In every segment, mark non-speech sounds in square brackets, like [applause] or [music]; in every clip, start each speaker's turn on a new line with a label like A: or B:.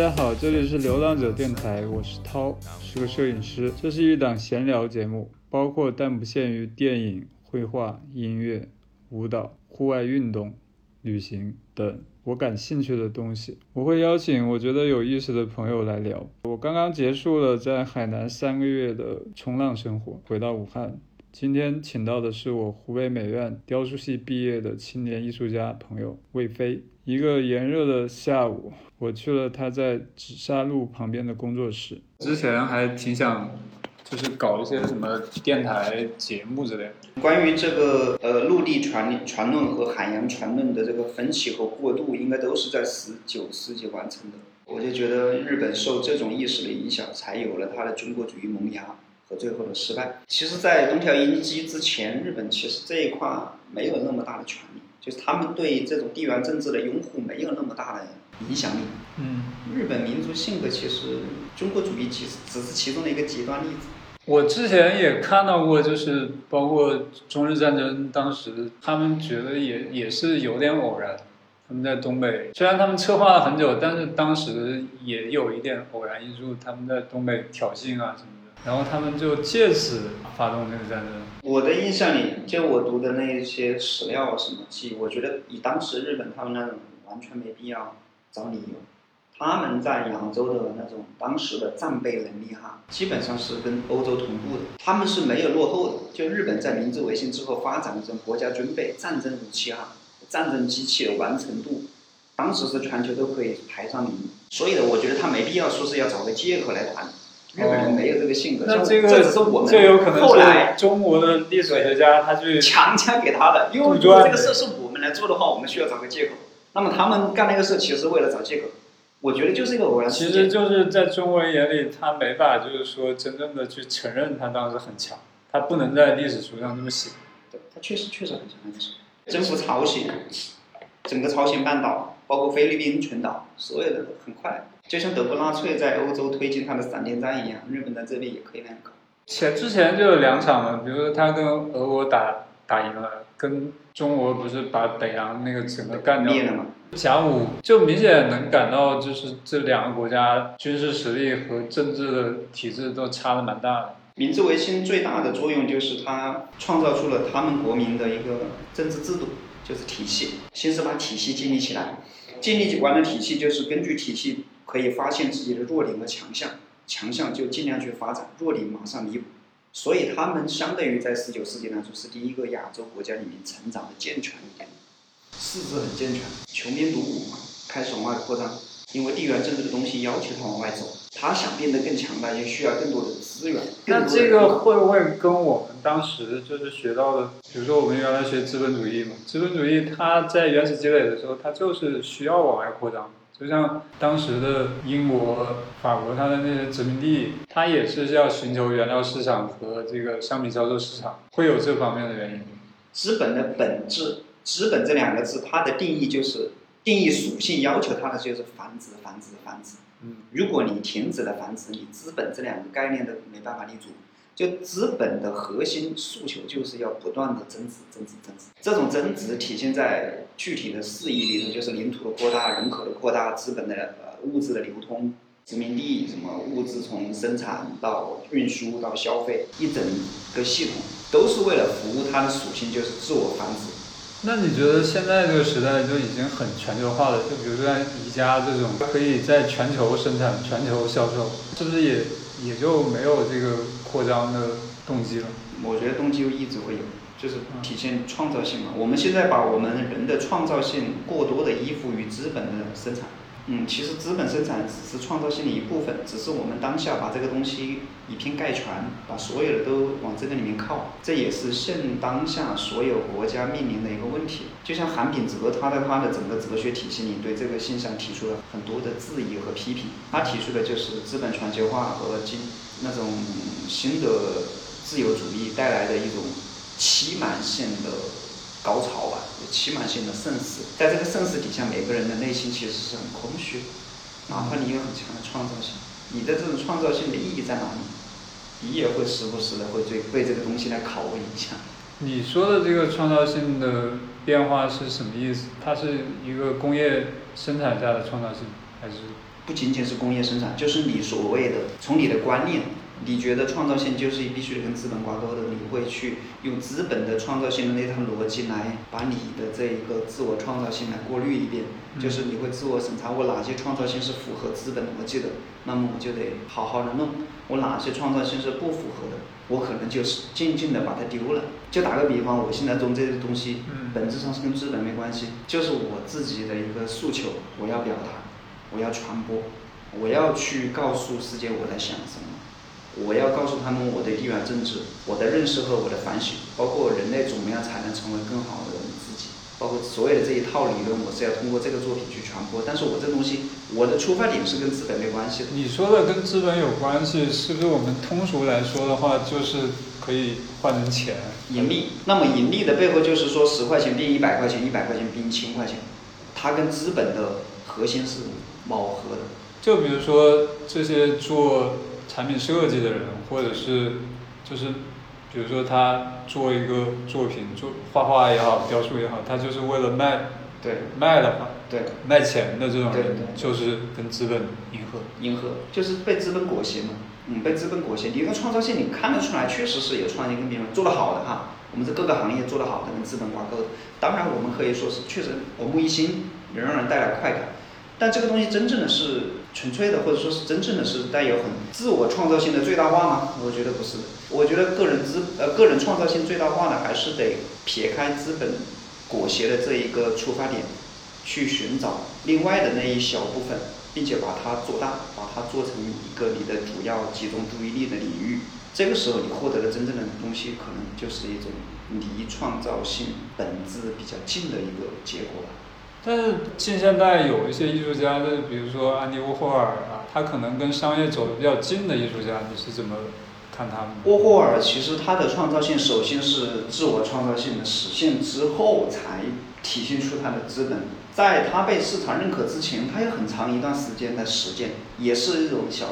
A: 大家好，这里是流浪者电台，我是涛，是个摄影师。这是一档闲聊节目，包括但不限于电影、绘画、音乐、舞蹈、户外运动、旅行等我感兴趣的东西。我会邀请我觉得有意思的朋友来聊。我刚刚结束了在海南三个月的冲浪生活，回到武汉。今天请到的是我湖北美院雕塑系毕业的青年艺术家朋友魏飞。一个炎热的下午，我去了他在紫砂路旁边的工作室。之前还挺想，就是搞一些什么电台节目之类的。
B: 关于这个呃陆地传传论和海洋传论的这个分歧和过渡，应该都是在十九世纪完成的。我就觉得日本受这种意识的影响，才有了它的军国主义萌芽和最后的失败。其实，在东条英机之前，日本其实这一块没有那么大的权利，就是他们对这种地缘政治的拥护没有那么大的影响力。
A: 嗯，
B: 日本民族性格其实军国主义其实只是其中的一个极端例子。
A: 我之前也看到过，就是包括中日战争，当时他们觉得也也是有点偶然。他们在东北，虽然他们策划了很久，但是当时也有一点偶然因素，他们在东北挑衅啊什么的，然后他们就借此发动这个战争。
B: 我的印象里，就我读的那一些史料啊什么记，我觉得以当时日本他们那种完全没必要找理由。他们在亚洲的那种当时的战备能力哈，基本上是跟欧洲同步的，他们是没有落后的。就日本在明治维新之后发展的这种国家军备、战争武器哈、战争机器的完成度，当时是全球都可以排上名。所以呢，我觉得他没必要说是要找个借口来谈。日本人没有这个性格，像
A: 那这个
B: 这只是我们
A: 这有可能
B: 后来
A: 中国的历史学家他去
B: 强加给他的，因为这个事是我们来做的话，我们需要找个借口。那么他们干那个事其实是为了找借口，我觉得就是一个偶然
A: 其
B: 事件。
A: 实就是在中国人眼里，他没法就是说真正的去承认他当时很强，他不能在历史书上这么写。
B: 对，他确实确实很强那个时候，征服朝鲜，整个朝鲜半岛，包括菲律宾群岛，所有的都很快，就像德国纳粹在欧洲推进他的闪电战一样，日本在这里也可以那样搞。
A: 前之前就有两场嘛，比如说他跟俄国打打赢了，跟中国不是把北洋那个整个干掉
B: 灭了吗？
A: 甲午就明显能感到，就是这两个国家军事实力和政治的体制都差的蛮大的。
B: 明治维新最大的作用就是它创造出了他们国民的一个政治制度，就是体系，先是把体系建立起来，建立完了体系，就是根据体系可以发现自己的弱点和强项，强项就尽量去发展，弱点马上弥补。所以他们相对于在十九世纪来说是第一个亚洲国家里面成长的健全一点，四肢很健全，穷兵黩武嘛，开始往外扩张。因为地缘政治的东西要求他往外走，他想变得更强大，就需要更多的资源。
A: 那这个会不会跟我们当时就是学到的，比如说我们原来学资本主义嘛，资本主义它在原始积累的时候，它就是需要往外扩张。就像当时的英国、法国，它的那些殖民地，它也是要寻求原料市场和这个商品销售市场，会有这方面的原因。
B: 资本的本质，资本这两个字，它的定义就是定义属性，要求它的就是繁殖、繁殖、繁殖。
A: 嗯，
B: 如果你停止了繁殖，你资本这两个概念都没办法立足。就资本的核心诉求就是要不断的增值、增值、增值。这种增值体现在具体的事宜里头，就是领土的扩大、人口的扩大、资本的呃物质的流通、殖民地什么物资从生产到运输到消费，一整个系统都是为了服务它的属性，就是自我繁殖。
A: 那你觉得现在这个时代就已经很全球化了？就比如说像宜家这种，可以在全球生产、全球销售，是不是也也就没有这个扩张的动机了？
B: 我觉得动机就一直会有，就是体现创造性嘛。我们现在把我们人的创造性过多的依附于资本的生产，嗯，其实资本生产只是创造性的一部分，只是我们当下把这个东西以偏概全，把所有的都往这个里面靠，这也是现当下所有国家面临的一个问题。就像韩炳哲，他在他的整个哲学体系里对这个现象提出了很多的质疑和批评。他提出的就是资本全球化和经那种新的自由主义带来的一种欺瞒性的高潮吧，期满性的盛世。在这个盛世底下，每个人的内心其实是很空虚的，哪怕你有很强的创造性，你的这种创造性的意义在哪里？你也会时不时的会对被这个东西来拷问一下。
A: 你说的这个创造性的变化是什么意思？它是一个工业生产下的创造性，还是？
B: 不仅仅是工业生产，就是你所谓的从你的观念，你觉得创造性就是必须得跟资本挂钩的，你会去用资本的创造性的那套逻辑来把你的这一个自我创造性来过滤一遍，就是你会自我审查我哪些创造性是符合资本逻辑的，那么我就得好好的弄；我哪些创造性是不符合的，我可能就是静静的把它丢了。就打个比方，我现在种这些东西，本质上是跟资本没关系，就是我自己的一个诉求，我要表达。我要传播，我要去告诉世界我在想什么，我要告诉他们我的地缘政治、我的认识和我的反省，包括人类怎么样才能成为更好的自己，包括所有的这一套理论，我是要通过这个作品去传播。但是我这东西，我的出发点是跟资本没关系的。
A: 你说的跟资本有关系，是不是我们通俗来说的话，就是可以换成钱？
B: 盈利。那么盈利的背后就是说，十块钱变一百块钱，一百块钱变一千块钱，它跟资本的核心是。饱和的，
A: 就比如说这些做产品设计的人，或者是就是，比如说他做一个作品，做画画也好，雕塑也好，他就是为了卖，
B: 对，
A: 卖的话，
B: 对，
A: 卖钱的这种
B: 人，
A: 就是跟资本迎合，
B: 迎合，就是被资本裹挟嘛，嗯，被资本裹挟。你的创造性，你看得出来，确实是有创新跟别人做得好的哈。我们在各个行业做得好的，跟资本挂钩的。当然，我们可以说是确实耳目一新，能让人带来快感。但这个东西真正的是纯粹的，或者说是真正的是带有很自我创造性的最大化吗？我觉得不是。我觉得个人资呃个人创造性最大化呢，还是得撇开资本裹挟的这一个出发点，去寻找另外的那一小部分，并且把它做大，把它做成一个你的主要集中注意力的领域。这个时候你获得的真正的东西，可能就是一种离创造性本质比较近的一个结果吧。
A: 但是近现代有一些艺术家，就比如说安迪沃霍尔啊，他可能跟商业走的比较近的艺术家，你是怎么看他们？
B: 沃霍尔其实他的创造性首先是自我创造性的实现之后，才体现出他的资本。在他被市场认可之前，他有很长一段时间的实践，也是一种小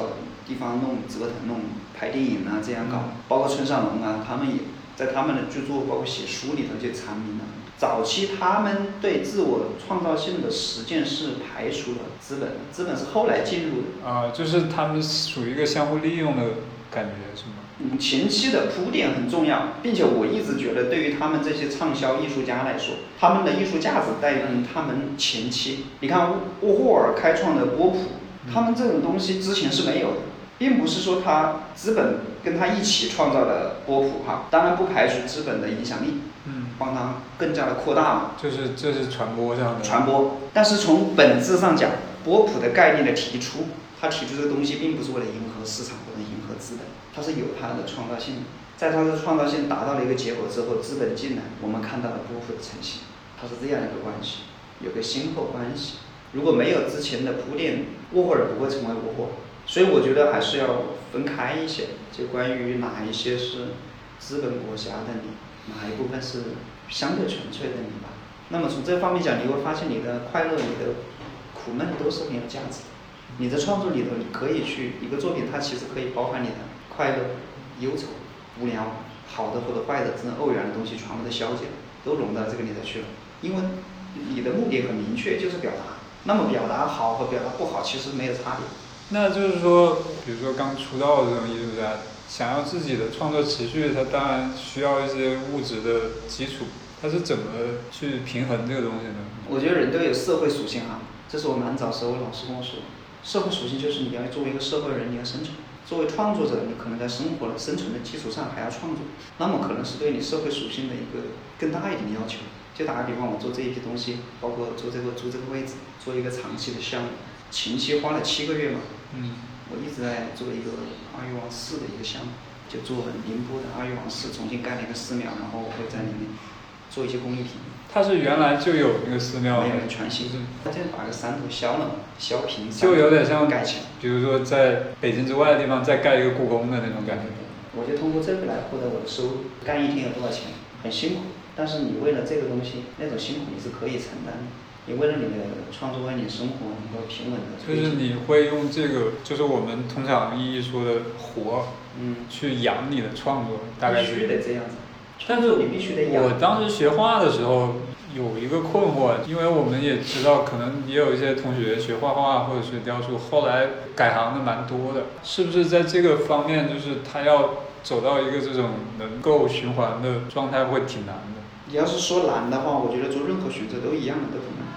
B: 地方弄折腾、弄拍电影啊这样搞。包括村上隆啊，他们也在他们的著作，包括写书里头就阐明了。早期他们对自我创造性的实践是排除了资本，资本是后来进入的。
A: 啊，就是他们属于一个相互利用的感觉，是吗？
B: 嗯，前期的铺垫很重要，并且我一直觉得，对于他们这些畅销艺术家来说，他们的艺术价值在于他们前期。你看沃霍尔开创的波普，他们这种东西之前是没有的，并不是说他资本跟他一起创造的波普哈，当然不排除资本的影响力。帮他更加的扩大嘛，
A: 就是这是传播这样的
B: 传播。但是从本质上讲，波普的概念的提出，他提出这个东西并不是为了迎合市场或者迎合资本，他是有他的创造性。在他的创造性达到了一个结果之后，资本进来，我们看到了波普的成型，它是这样一个关系，有个先后关系。如果没有之前的铺垫，沃霍尔不会成为沃霍尔。所以我觉得还是要分开一些，就关于哪一些是资本裹挟的你。哪一部分是相对纯粹的你吧？那么从这方面讲，你会发现你的快乐、你的苦闷都是很有价值的。你的创作里头，你可以去一个作品，它其实可以包含你的快乐、忧愁、无聊、好的或者坏的这种二元的东西，全部都消解了，都融到这个里头去了。因为你的目的很明确，就是表达。那么表达好和表达不好，其实没有差别。
A: 那就是说，比如说刚出道的这种艺术家。想要自己的创作持续，他当然需要一些物质的基础。他是怎么去平衡这个东西呢？
B: 我觉得人都有社会属性啊，这是我蛮早时候老师跟我说，社会属性就是你要作为一个社会人，你要生存。作为创作者，你可能在生活的生存的基础上还要创作，那么可能是对你社会属性的一个更大一点的要求。就打个比方，我做这一批东西，包括做这个租这个位置，做一个长期的项目，前期花了七个月嘛。嗯。我一直在做一个阿育王寺的一个项目，就做宁波的阿育王寺重新盖了一个寺庙，然后我会在里面做一些工艺品。
A: 它是原来就有那个寺庙，
B: 没有全新，它就把个山头削了，削平，
A: 就有点像
B: 盖起来。
A: 比如说在北京之外的地方再盖一个故宫的那种感觉。
B: 我就通过这个来获得我的收入。干一天有多少钱？很辛苦，但是你为了这个东西，那种辛苦你是可以承担的。也为了你的创作，为你生活能够平稳的。
A: 就是你会用这个，就是我们通常意义说的活，
B: 嗯，
A: 去养你的创作，大概
B: 必须
A: 是。
B: 得这样子。
A: 但是
B: 你必须得养。
A: 我当时学画的时候有一个困惑，因为我们也知道，可能也有一些同学学画画或者学雕塑，后来改行的蛮多的，是不是在这个方面，就是他要走到一个这种能够循环的状态，会挺难的。
B: 你要是说难的话，我觉得做任何选择都一样的，都很难。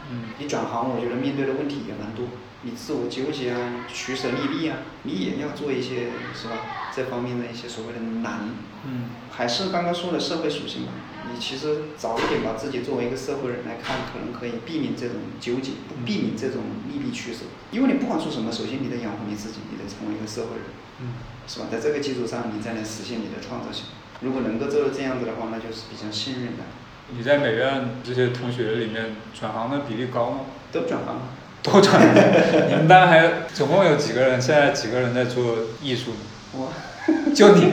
A: 嗯
B: 你转行，我觉得面对的问题也蛮多，你自我纠结啊，取舍利弊啊，你也要做一些是吧？这方面的一些所谓的难，
A: 嗯
B: 还是刚刚说的社会属性吧。你其实早一点把自己作为一个社会人来看，可能可以避免这种纠结，不避免这种利弊取舍。因为你不管做什么，首先你得养活你自己，你得成为一个社会人，
A: 嗯
B: 是吧？在这个基础上，你再能实现你的创造性。如果能够做到这样子的话，那就是比较幸运的。
A: 你在美院这些同学里面转行的比例高吗？
B: 都转行了，
A: 都转行。你们班还总共有几个人？现在几个人在做艺术呢？
B: 我
A: 就你，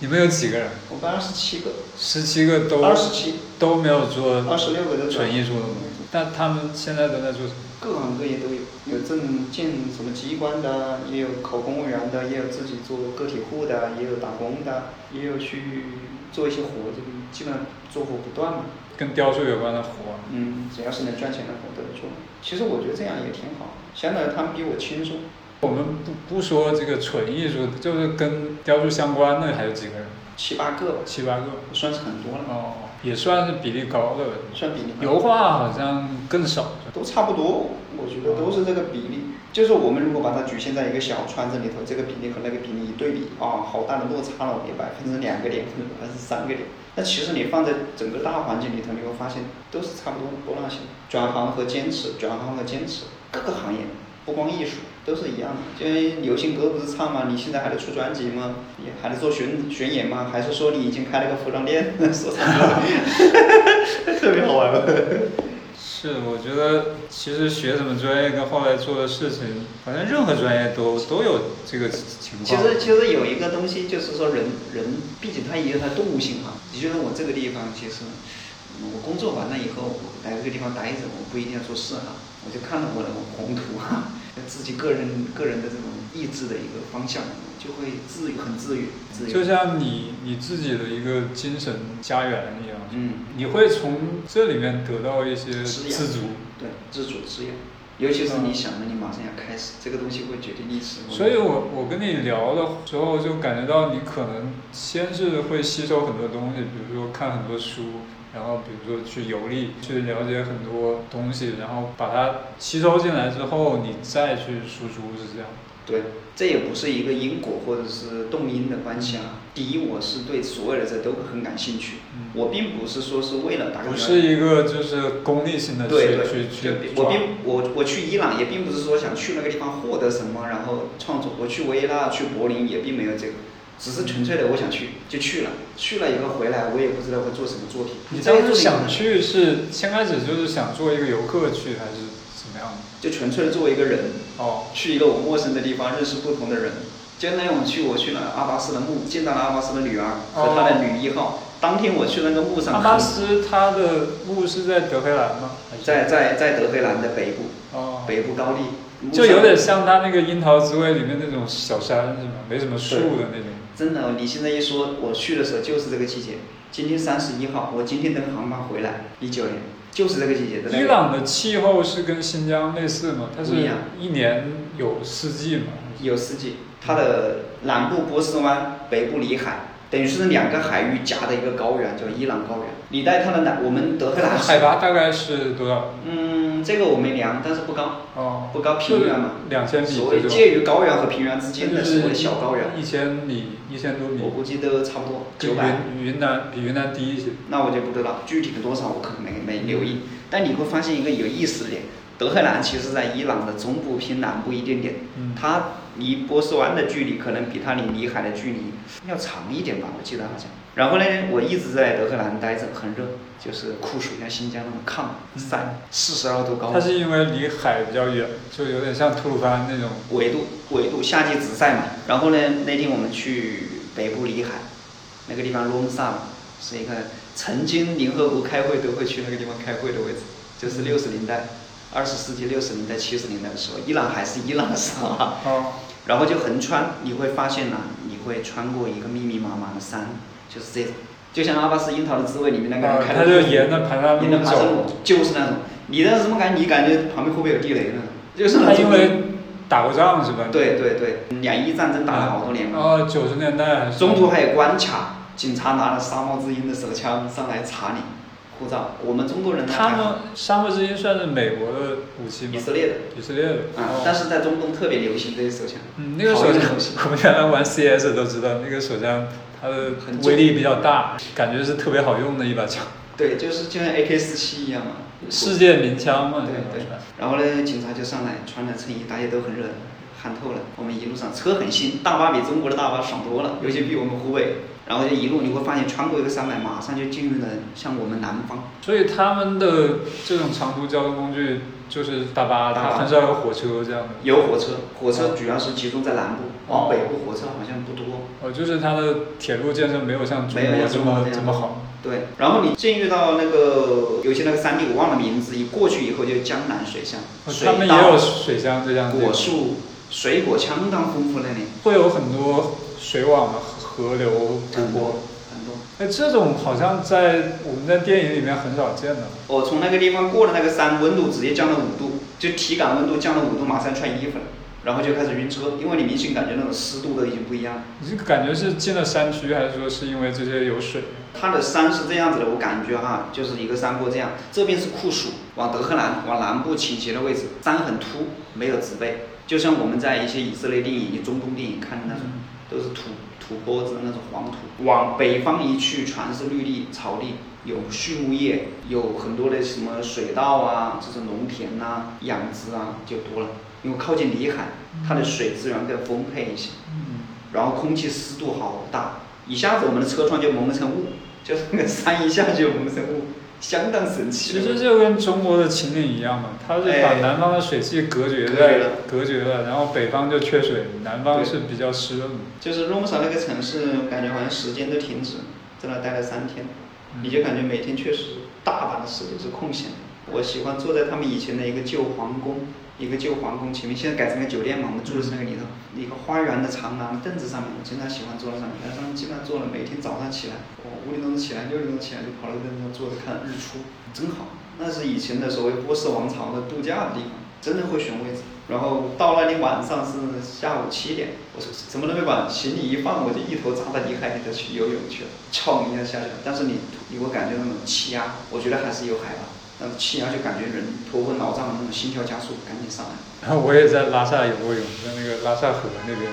A: 你们有几个人？
B: 我班二十七个，
A: 十七个都
B: 二十七，
A: 都没有做
B: 二十六个都转
A: 纯艺术的吗？但他们现在都在做什么？
B: 各行各业都有，有正建什么机关的，也有考公务员的，也有自己做个体户的，也有打工的，也有去做一些活，就基本上做活不断嘛。
A: 跟雕塑有关的活。
B: 嗯，只要是能赚钱的活都做。其实我觉得这样也挺好，相当于他们比我轻松。
A: 我们不不说这个纯艺术，就是跟雕塑相关的还有几个人？
B: 七八个吧，
A: 七八个。
B: 算是很多了，
A: 哦，也算是比例高的。
B: 算比例高
A: 油画好像更少。
B: 都差不多，我觉得都是这个比例。就是我们如果把它局限在一个小圈子里头，这个比例和那个比例一对比，啊，好大的落差了，有百分之两个点或者百分之三个点。那其实你放在整个大环境里头，你会发现都是差不多的波浪形。转行和坚持，转行和坚持，各个行业，不光艺术，都是一样的。因为流行歌不是唱吗？你现在还得出专辑吗？你还得做巡巡演吗？还是说你已经开了个服装店，[laughs] 说唱歌，[laughs] 特别好玩吧？
A: 是，我觉得其实学什么专业跟后来做的事情，好像任何专业都都有这个情况。
B: 其实其实有一个东西，就是说人人，毕竟他也有他动物性哈。你觉得我这个地方，其实我工作完了以后，我来这个地方待着，我不一定要做事哈，我就看了我的宏图哈，[laughs] 自己个人个人的这种意志的一个方向，就会自愈很自愈。
A: 就像你你自己的一个精神家园一样，
B: 嗯，
A: 你会从这里面得到一些自足。
B: 对，自主滋养。尤其是你想着你马上要开始，这个东西会决定历史。
A: 所以我我跟你聊的时候，就感觉到你可能先是会吸收很多东西，比如说看很多书，然后比如说去游历，去了解很多东西，然后把它吸收进来之后，你再去输出是这样。
B: 对，这也不是一个因果或者是动因的关系啊。第一，我是对所有的这都很感兴趣，
A: 嗯
B: 我并不是说是为了打个
A: 不
B: 比方
A: 是一个就是功利性的去去去，
B: 我并我我去伊朗也并不是说想去那个地方获得什么，然后创作。我去维也纳、去柏林也并没有这个，只是纯粹的我想去就去了。去了以后回来，我也不知道会做什么作品。
A: 你当时想去是先开始就是想做一个游客去，还是怎么样的？
B: 就纯粹的作为一个人，
A: 哦，
B: 去一个我陌生的地方，认识不同的人。就那种去，我去了阿巴斯的墓，见到了阿巴斯的女儿和他的女一号。当天我去那个墓上
A: 阿
B: 很，
A: 巴斯他的墓是在德黑兰吗？
B: 在在在德黑兰的北部，
A: 哦，
B: 北部高地，
A: 就有点像他那个樱桃滋味里面那种小山是吗？没什么树的那种。
B: 真的，你现在一说，我去的时候就是这个季节。今天三十一号，我今天登航班回来，一九年，就是这个季节的那个。
A: 伊朗的气候是跟新疆类似吗？它是
B: 不一
A: 年有四季吗？
B: 有四季，它的南部波斯湾，北部里海，等于是两个海域夹的一个高原，叫伊朗高原。你带它的南，我们德黑兰
A: 海拔大概是多少？
B: 嗯，这个我没量，但是不高，
A: 哦，
B: 不高平原嘛，
A: 两千米
B: 所谓。介于高原和平原之间的所谓小高原，
A: 一千米，一千多米
B: 我，估计都差不多九百。
A: 云云南比云南低一些。
B: 那我就不知道具体的多少，我可能没没留意。但你会发现一个有意思的点，德黑兰其实在伊朗的中部偏南部一点点，
A: 嗯
B: 它离波斯湾的距离可能比它离里海的距离要长一点吧，我记得好像。然后呢，我一直在德黑兰待着，很热，就是酷暑，像新疆那么抗晒，四十二度高
A: 它，是因为离海比较远，就有点像吐鲁番那种。
B: 纬度纬度夏季直晒嘛。然后呢，那天我们去北部里海，那个地方罗姆萨是一个曾经联合国开会都会去那个地方开会的位置，就是六十年代，二十世纪六十年代、七十年代的时候，伊朗还是伊朗的时候啊。
A: 哦，
B: 然后就横穿，你会发现呢，你会穿过一个密密麻麻的山，就是这种，就像《阿巴斯樱桃的滋味》里面那个人
A: 啊，
B: 开
A: 他就沿着盘山
B: 沿着
A: 路
B: 就是那种。你那什么感觉？你感觉旁边会不会有地雷呢？就是那种。
A: 他因为打过仗是吧？。
B: 对对对，两伊战争打了好多年嘛。
A: 哦，九十年代
B: 中途还有关卡，警察拿着沙漠之鹰的手枪上来查你护照。我们中国人，
A: 他们沙漠之鹰算是美国的武器吗
B: 以？色列的
A: 以色列的。
B: 啊，
A: 哦
B: 但是在中东特别流行这些手枪。
A: 嗯，那个手枪 [laughs] 我们原来玩 CS 都知道，那个手枪它的威力比较大，感觉是特别好用的一把枪，
B: 对，就是就像 AK 四七一样嘛。
A: 世界名枪嘛。
B: 对对。然后呢，警察就上来，穿着衬衣，大家都很热，汗透了。我们一路上车很新，大巴比中国的大巴爽多了，尤其比我们湖北。然后就一路你会发现，穿过一个山脉，马上就进入了像我们南方。
A: 所以他们的这种长途交通工具就是大巴，
B: 大巴
A: 它很少有火车这样的。
B: 有火车，火车主要是集中在南部，往
A: 哦
B: 北部火车好像不多。
A: 哦，就是它的铁路建设没有像中国这么
B: 这
A: 么好。
B: 对，然后你进入到那个有些那个山地，我忘了名字，一过去以后就江南水乡，
A: 他们也有水乡这样
B: 果树、水果相当丰富那里，
A: 会有很多水网嘛，河流
B: 很多
A: 多。
B: 很多。
A: 哎，这种好像在我们在电影里面很少见的。
B: 我从那个地方过了那个山，温度直接降了五度，就体感温度降了五度，马上穿衣服了，然后就开始晕车，因为你明显感觉那种湿度都已经不一样了。
A: 你这个感觉是进了山区，还是说是因为这些有水？
B: 它的山是这样子的，我感觉哈，就是一个山坡这样，这边是酷暑，往德黑兰往南部倾斜的位置，山很秃，没有植被，就像我们在一些以色列电影、中东电影看的那种，都是土土坡子那种黄土。往北方一去，全是绿地、草地，有畜牧业，有很多的什么水稻啊，这种农田呐、养殖啊就多了。因为靠近里海，它的水资源更丰沛一些。
A: 嗯，
B: 然后空气湿度好大，一下子我们的车窗就蒙了层雾，就是那个山一下就蒙了层雾，相当神奇。
A: 其实就跟中国的秦岭一样嘛，它是把
B: 哎
A: 南方的水汽隔绝在
B: 了
A: 隔绝了，然后北方就缺水，南方是比较湿润的。
B: 就是洛姆萨那个城市，感觉好像时间都停止，在那待了三天，
A: 嗯
B: 你就感觉每天确实大把的时间是空闲的。我喜欢坐在他们以前的一个旧皇宫，一个旧皇宫前面，现在改成个酒店嘛，我们住的是那个里头，一个花园的长廊凳子上面，我经常喜欢坐在上面，在上面基本上坐了，每天早上起来，我五点钟起来，六点钟起来就跑到凳子上坐着看日出，真好。那是以前的所谓波斯王朝的度假的地方，真的会选位置。然后到那天晚上是下午七点，我说什么都没管，行李一放我就一头扎到泥海里头去游泳去了，[laughs] 冲一下下去了。但是你你会感觉那种气压，我觉得还是有海拔，那种气压就感觉人头昏脑胀的那种心跳加速，赶紧上来，
A: 然后我也在拉萨游过泳，在那个拉萨河那边。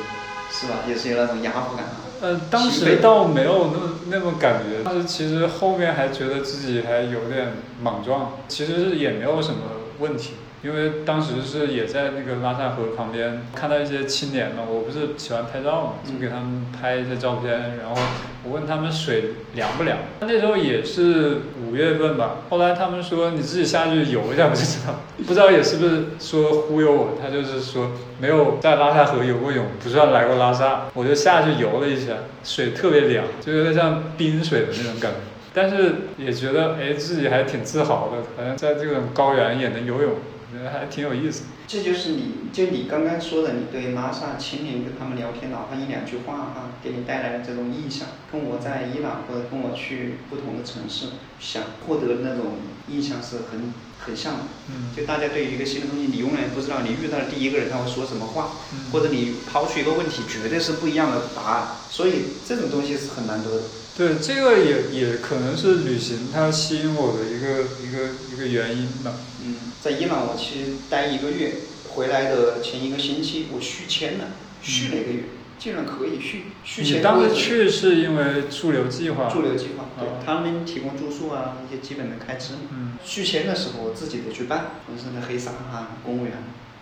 B: 是吧？也是有那种压迫感啊。
A: 呃，当时倒没有那么那么感觉，但是其实后面还觉得自己还有点莽撞，其实是也没有什么问题，因为当时是也在那个拉萨河旁边看到一些青年嘛，我不是喜欢拍照嘛，就给他们拍一些照片，然后我问他们水凉不凉，那时候也是五月份吧，后来他们说你自己下去游一下不就知道，[laughs] 不知道也是不是说忽悠我，他就是说没有在拉萨河游过泳，不算来过拉萨，我就下去游了一下，水特别凉，就有点像冰水的那种感觉。但是也觉得哎自己还挺自豪的，好像在这种高原也能游泳，我觉得还挺有意思。
B: 这就是你，就你刚刚说的，你对拉萨青年跟他们聊天，哪怕一两句话哈，给你带来的这种印象，跟我在伊朗或者跟我去不同的城市想获得的那种印象是很很像的。
A: 嗯
B: 就大家对于一个新的东西，你永远不知道你遇到的第一个人他会说什么话，
A: 嗯
B: 或者你抛出一个问题，绝对是不一样的答案。所以这种东西是很难得的。
A: 对，这个也也可能是旅行它吸引我的一个一个一个原因吧。
B: 嗯，在伊朗我其实待一个月，回来的前一个星期我续签了，续了一个月，竟然可以续续签。
A: 你当时去是因为驻留计划？
B: 驻留计划，对
A: 哦
B: 他们提供住宿啊，一些基本的开支。
A: 嗯
B: 续签的时候我自己得去办，浑身的黑纱啊，公务员，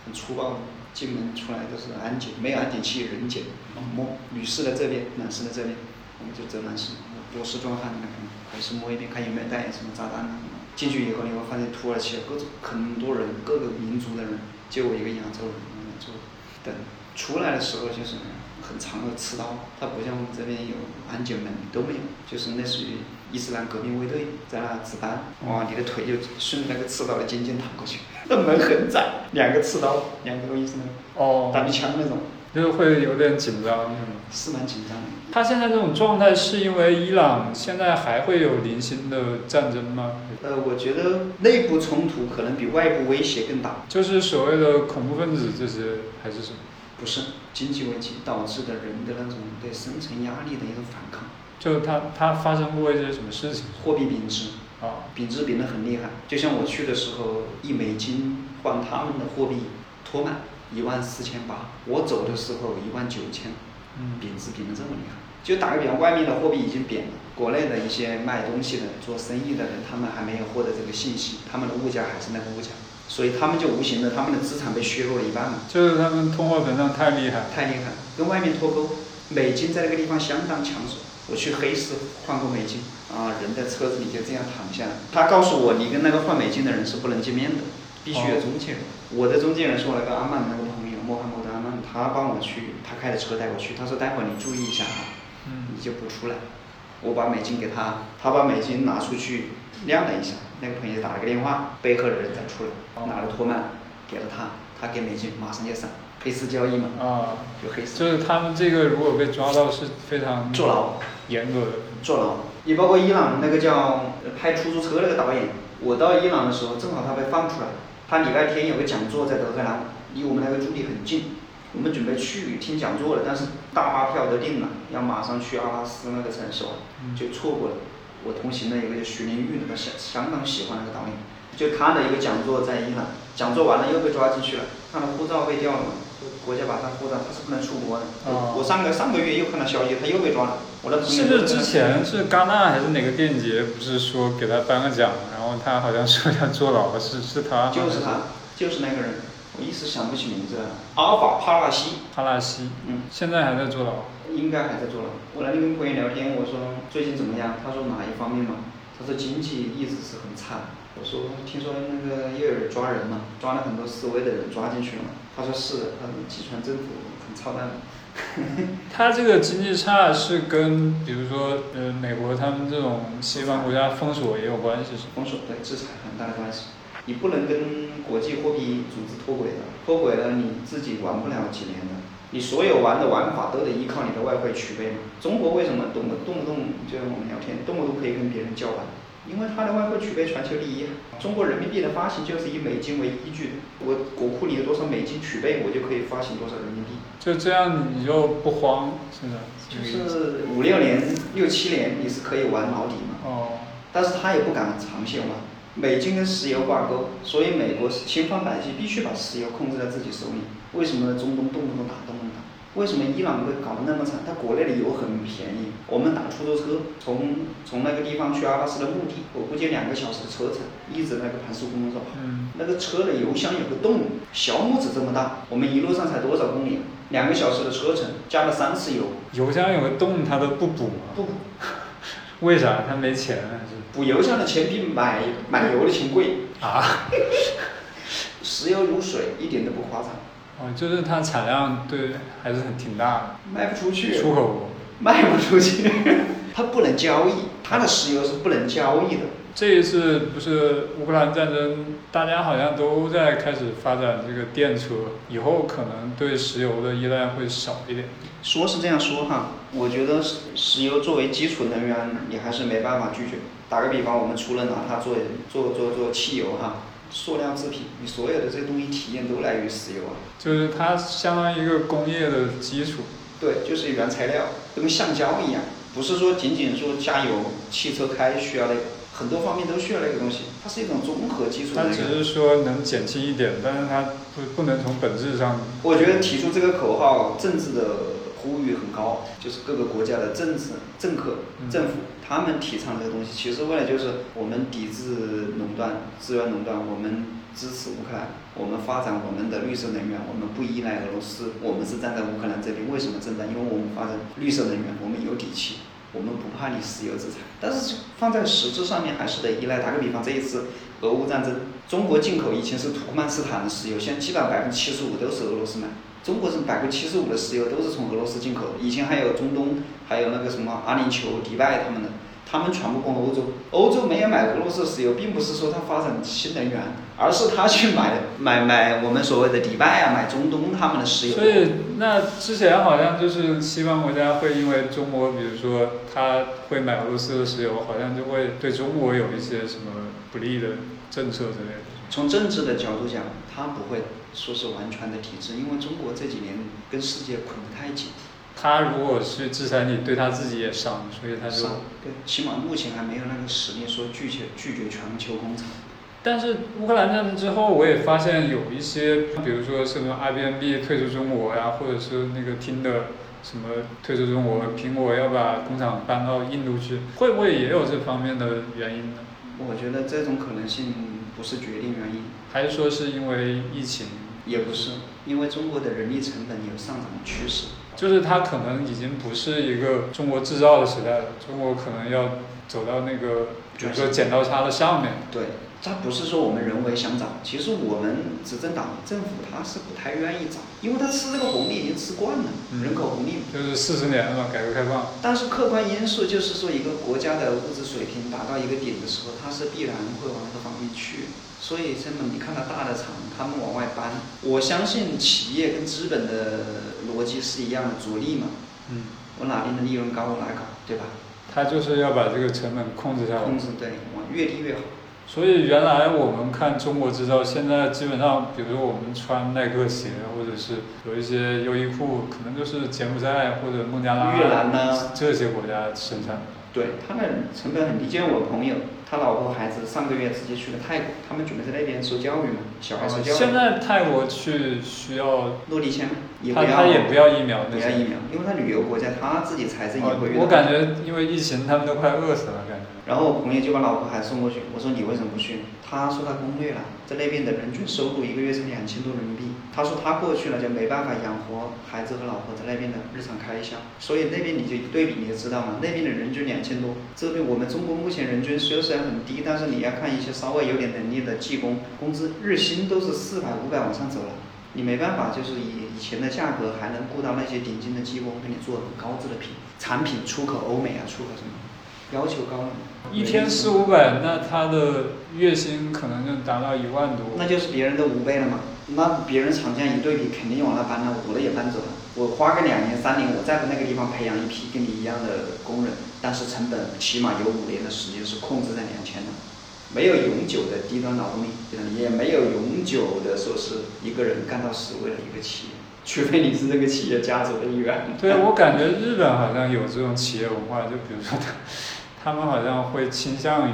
B: 很粗暴的，进门出来都是安检，没有安检器人检，摸女士的这边，男士的这边，我们就择男士，博士壮汉那个，还是摸一遍看有没有带什么炸弹啊。进去以后你会发现土耳其各种很多人，各个民族的人，就我一个亚洲人，亚洲等出来的时候就是很长的刺刀，它不像我们这边有安检门都没有，就是类似于伊斯兰革命卫队在那值班，哇，你的腿就顺着那个刺刀的尖尖淌过去，那门很窄，两个刺刀，两个伊斯兰
A: 哦，
B: 打枪那种，
A: 就是会有点紧张，是吗？
B: 是蛮紧张的。
A: 他现在这种状态是因为伊朗现在还会有零星的战争吗？
B: 呃，我觉得内部冲突可能比外部威胁更大，
A: 就是所谓的恐怖分子这些还是什么？
B: 不是经济危机导致的人的那种对生存压力的一种反抗。
A: 就他他发生过一些什么事情？
B: 货币贬值，
A: 啊，
B: 贬值贬得很厉害。就像我去的时候，一美金换他们的货币托曼一万四千八，我走的时候一万九千，
A: 嗯，
B: 贬值贬得这么厉害。就打个比方，外面的货币已经贬了，国内的一些卖东西的、做生意的人，他们还没有获得这个信息，他们的物价还是那个物价，所以他们就无形的，他们的资产被削弱了一半嘛。
A: 就是他们通货膨胀太厉害。
B: 太厉害，跟外面脱钩。美金在那个地方相当抢手。我去黑市换过美金，啊，人在车子里就这样躺下了。他告诉我，你跟那个换美金的人是不能见面的，必须有中介人。我的中间人是我那个阿曼那个朋友，穆罕默德阿曼，他帮我去，他开的车带我去。他说待会儿你注意一下啊，
A: 嗯，
B: 你就不出来。我把美金给他，他把美金拿出去晾了一下，那个朋友打了个电话，背后的人才出来，拿了托曼给了他，他给美金马上就上，黑市交易嘛，
A: 啊，
B: 就黑市。
A: 就是他们这个如果被抓到是非常
B: 坐牢，
A: 严格的。
B: 坐牢。也包括伊朗那个叫呃拍出租车那个导演，我到伊朗的时候，正好他被放出来，他礼拜天有个讲座在德黑兰，离我们那个驻地很近，我们准备去听讲座了，但是大巴票都订了，要马上去阿拉斯那个城市玩，就错过了。我同行的一个叫徐林玉，他相相当喜欢那个导演，就他的一个讲座在伊朗，讲座完了又被抓进去了，他的护照被掉了嘛，就国家把他护照，他是不能出国的。
A: 哦
B: 我上个上个月又看到消息，他又被抓了。我的朋友
A: 是不是之前是戛纳还是哪个电影节？不是说给他颁个奖，然后他好像说要坐牢，是是他？
B: 就是他，就是那个人，我一时想不起名字了。阿尔法帕拉西，
A: 帕拉西，
B: 嗯，
A: 现在还在坐牢。
B: 应该还在坐牢。我那天跟朋友聊天，我说最近怎么样？他说哪一方面嘛？他说经济一直是很差。我说听说那个又有人抓人嘛，抓了很多示威的人抓进去了嘛。他说是的，他们集权政府很操蛋的。[laughs]
A: 他这个经济差是跟比如说呃美国他们这种西方国家封锁也有关系是吗？
B: 封锁对制裁很大的关系。你不能跟国际货币组织脱轨的，脱轨了你自己玩不了几年的。你所有玩的玩法都得依靠你的外汇储备嘛。中国为什么动不动不动就像我们聊天，动不动可以跟别人叫板？因为它的外汇储备全球第一啊。中国人民币的发行就是以美金为依据，我国库里有多少美金储备，我就可以发行多少人民币。
A: 就这样你就不慌，是的，
B: 就是五六年、六七年你是可以玩老底嘛。
A: 哦，
B: 但是他也不敢长线玩，美金跟石油挂钩，所以美国千方百计必须把石油控制在自己手里。为什么中东动不动打，动不动打？为什么伊朗会搞得那么惨？它国内的油很便宜，我们打出租车从从那个地方去阿拉斯的目的，我估计两个小时的车程，一直那个盘速公路上跑。
A: 嗯，
B: 那个车的油箱有个洞，小拇指这么大，我们一路上才多少公里？两个小时的车程，加了三次油，
A: 油箱有个洞他都不补吗，
B: 不补 [laughs]
A: 为啥？他没钱还是？
B: 补油箱的钱比买买油的钱贵，
A: 啊？[laughs]
B: 石油如水，一点都不夸张。
A: 哦，就是它产量对还是很挺大的
B: 卖不出去，，
A: 出口 [laughs]
B: 卖不出去，它不能交易，它的石油是不能交易的。
A: 这一次不是乌克兰战争，大家好像都在开始发展这个电车，以后可能对石油的依赖会少一点。
B: 说是这样说哈，我觉得石石油作为基础能源，你还是没办法拒绝。打个比方，我们除了拿它做做做做汽油哈，塑料制品，你所有的这些东西体验都来源于石油啊。
A: 就是它相当于一个工业的基础。
B: 对，就是原材料，跟橡胶一样，不是说仅仅说加油、汽车开需要那个，很多方面都需要那个东西，它是一种综合基础的
A: 它
B: 那个。
A: 只是说能减轻一点，但是它不不能从本质上。
B: 我觉得提出这个口号，政治的呼吁很高，就是各个国家的政治、政客、
A: 嗯
B: 政府，他们提倡这个东西，其实为了就是我们抵制垄断、资源垄断，我们支持乌克兰，我们发展我们的绿色能源，我们不依赖俄罗斯，我们是站在乌克兰这边。为什么正在？因为我们发展绿色能源，我们有底气。我们不怕你石油制裁，但是放在实质上面还是得依赖。打个比方，这一次俄乌战争，中国进口以前是土库曼斯坦的石油，现在基本上百分之七十五都是俄罗斯买。中国是百分之七十五的石油都是从俄罗斯进口，以前还有中东，还有那个什么阿联酋、迪拜他们的，他们全部供欧洲。欧洲没有买俄罗斯石油，并不是说它发展新能源，而是他去买买买我们所谓的迪拜啊，买中东他们的石油。
A: 所以那之前好像就是西方国家会因为中国，比如说他会买俄罗斯的石油，好像就会对中国有一些什么不利的政策之类的。
B: 从政治的角度讲，他不会说是完全的体制，因为中国这几年跟世界捆得太紧。
A: 他如果去制裁你，对他自己也伤，所以他就。
B: 对，起码目前还没有那个实力说拒绝拒绝全球工厂。
A: 但是乌克兰战争之后，我也发现有一些，比如说什么 Airbnb 退出中国呀，或者是那个 Tinder 什么退出中国，苹果要把工厂搬到印度去，会不会也有这方面的原因呢？
B: 我觉得这种可能性不是决定原因，
A: 还是说是因为疫情？
B: 也不是，因为中国的人力成本有上涨的趋势。
A: 就是它可能已经不是一个中国制造的时代了，中国可能要走到那个，比如说剪刀差的上面。
B: 对。它不是说我们人为想涨，其实我们执政党政府他是不太愿意涨，因为他吃这个红利已经吃惯了，人口红利。
A: 就是四十年了嘛，改革开放。
B: 但是客观因素就是说，一个国家的物质水平达到一个点的时候，它是必然会往那个方面去。所以，真的，你看到大的厂，他们往外搬，我相信企业跟资本的逻辑是一样的，逐利嘛。
A: 嗯。
B: 我哪边的利润高，我哪搞，对吧？
A: 他就是要把这个成本控制下来。
B: 控制对，往越低越好。
A: 所以原来我们看中国制造，现在基本上，比如说我们穿耐克鞋，或者是有一些优衣库，可能就是柬埔寨或者孟加拉、
B: 越南呢
A: 这些国家生产。
B: 对，他们成本很低。就像我朋友，他老婆孩子上个月直接去了泰国，他们准备在那边受教育嘛，小孩受教育。
A: 现在泰国去需要
B: 落地签吗？
A: 他他也不要疫苗，
B: 不要疫苗，因为他旅游国家，他自己财政也会。
A: 我感觉因为疫情，他们都快饿死了，感觉。
B: 然后我朋友就把老婆孩子送过去，我说你为什么不去？他说他攻略了，在那边的人均收入一个月是两千多人民币。他说他过去了就没办法养活孩子和老婆在那边的日常开销，所以那边你就一对比你就知道嘛，那边的人均两千多，这边我们中国目前人均收虽然很低，但是你要看一些稍微有点能力的技工，工资日薪都是四百五百往上走了，你没办法就是以以前的价格还能雇到那些顶尖的技工给你做很高质的品产品出口欧美啊，出口什么？要求高了，
A: 一天四五百，那他的月薪可能就达到一万多。
B: 那就是别人的五倍了嘛？那别人厂家一对比，肯定往那搬了，我的也搬走了。我花个两年三年，我再在那个地方培养一批跟你一样的工人，但是成本起码有五年的时间是控制在两千的，没有永久的低端劳动力，也没有永久的说是一个人干到死为了一个企业。除非你是这个企业家族的一员。
A: 对，我感觉日本好像有这种企业文化，就比如说他。他们好像会倾向于，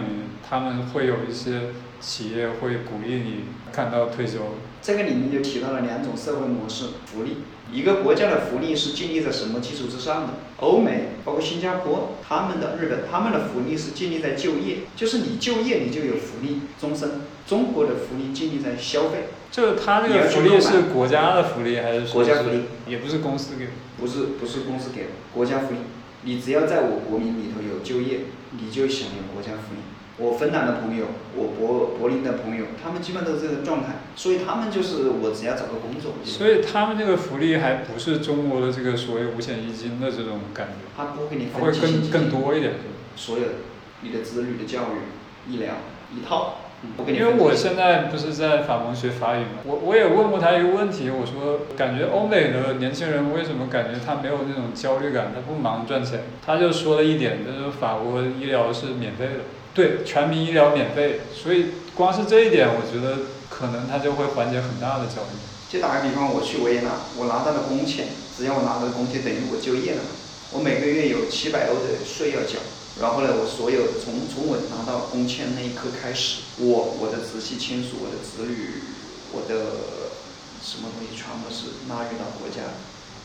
A: 他们会有一些企业会鼓励你看到退休。
B: 这个里面就提到了两种社会模式，福利。一个国家的福利是建立在什么基础之上的？欧美，包括新加坡，他们的日本，他们的福利是建立在就业，就是你就业你就有福利终身。中国的福利建立在消费。
A: 就是他这个福利是国家的福利还是？
B: 国家福利，
A: 也不是公司给。
B: 不是不是公司给的，国家福利。你只要在我国民里头有就业，你就享有国家福利。我芬兰的朋友，我柏柏林的朋友，他们基本都是这个状态，所以他们就是我只要找个工作。
A: 所以他们这个福利还不是中国的这个所谓五险一金的这种感觉。
B: 他不给你分
A: 会更更多一点。
B: 所有你的子女的教育、医疗一套。
A: 因为我现在不是在法国学法语嘛，我我也问过他一个问题，我说感觉欧美的年轻人为什么感觉他没有那种焦虑感，他不忙赚钱？他就说了一点，就是法国医疗是免费的，对，全民医疗免费，所以光是这一点，我觉得可能他就会缓解很大的焦虑。
B: 就打个比方，我去维也纳，我拿到了工钱，只要我拿到了工钱，等于我就业了，我每个月有七百欧的税要缴。然后呢，我所有从从我拿到工签那一刻开始，我我的直系亲属、我的子女、我的什么东西全部是纳入到国家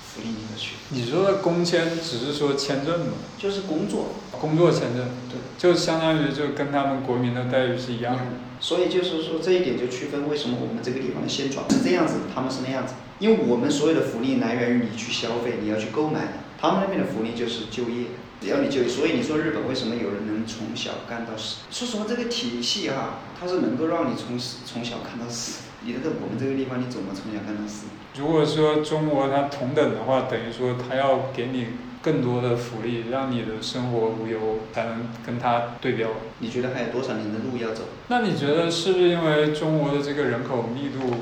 B: 福利里面去。
A: 你说的工签只是说签证吗？
B: 就是工作，
A: 工作签证，
B: 对，
A: 就相当于就跟他们国民的待遇是一样的。
B: 所以就是说这一点就区分为什么我们这个地方的现状是这样子，他们是那样子。因为我们所有的福利来源于你去消费，你要去购买，他们那边的福利就是就业。只要你就，所以你说日本为什么有人能从小干到死？说实话，这个体系哈，它是能够让你从从小干到死。你在我们这个地方，你怎么从小干到死？
A: 如果说中国它同等的话，等于说它要给你更多的福利，让你的生活无忧，才能跟它对标。
B: 你觉得还有多少年的路要走？
A: 那你觉得是不是因为中国的这个人口密度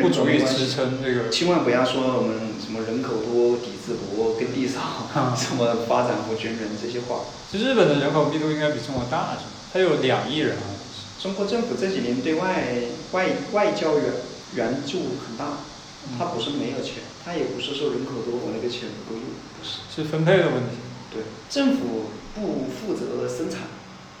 A: 不足以支撑这个？
B: 千万不要说我们什么人口多、底子薄、耕地少、[laughs] 什么发展不均匀这些话。
A: 其实日本的人口密度应该比中国大，是吗？它有两亿人啊。
B: 中国政府这几年对外外外交援援助很大，它不是没有钱，他也不是说人口多我那个钱不够用，不是。
A: 是分配的问题。
B: 对，政府不负责生产，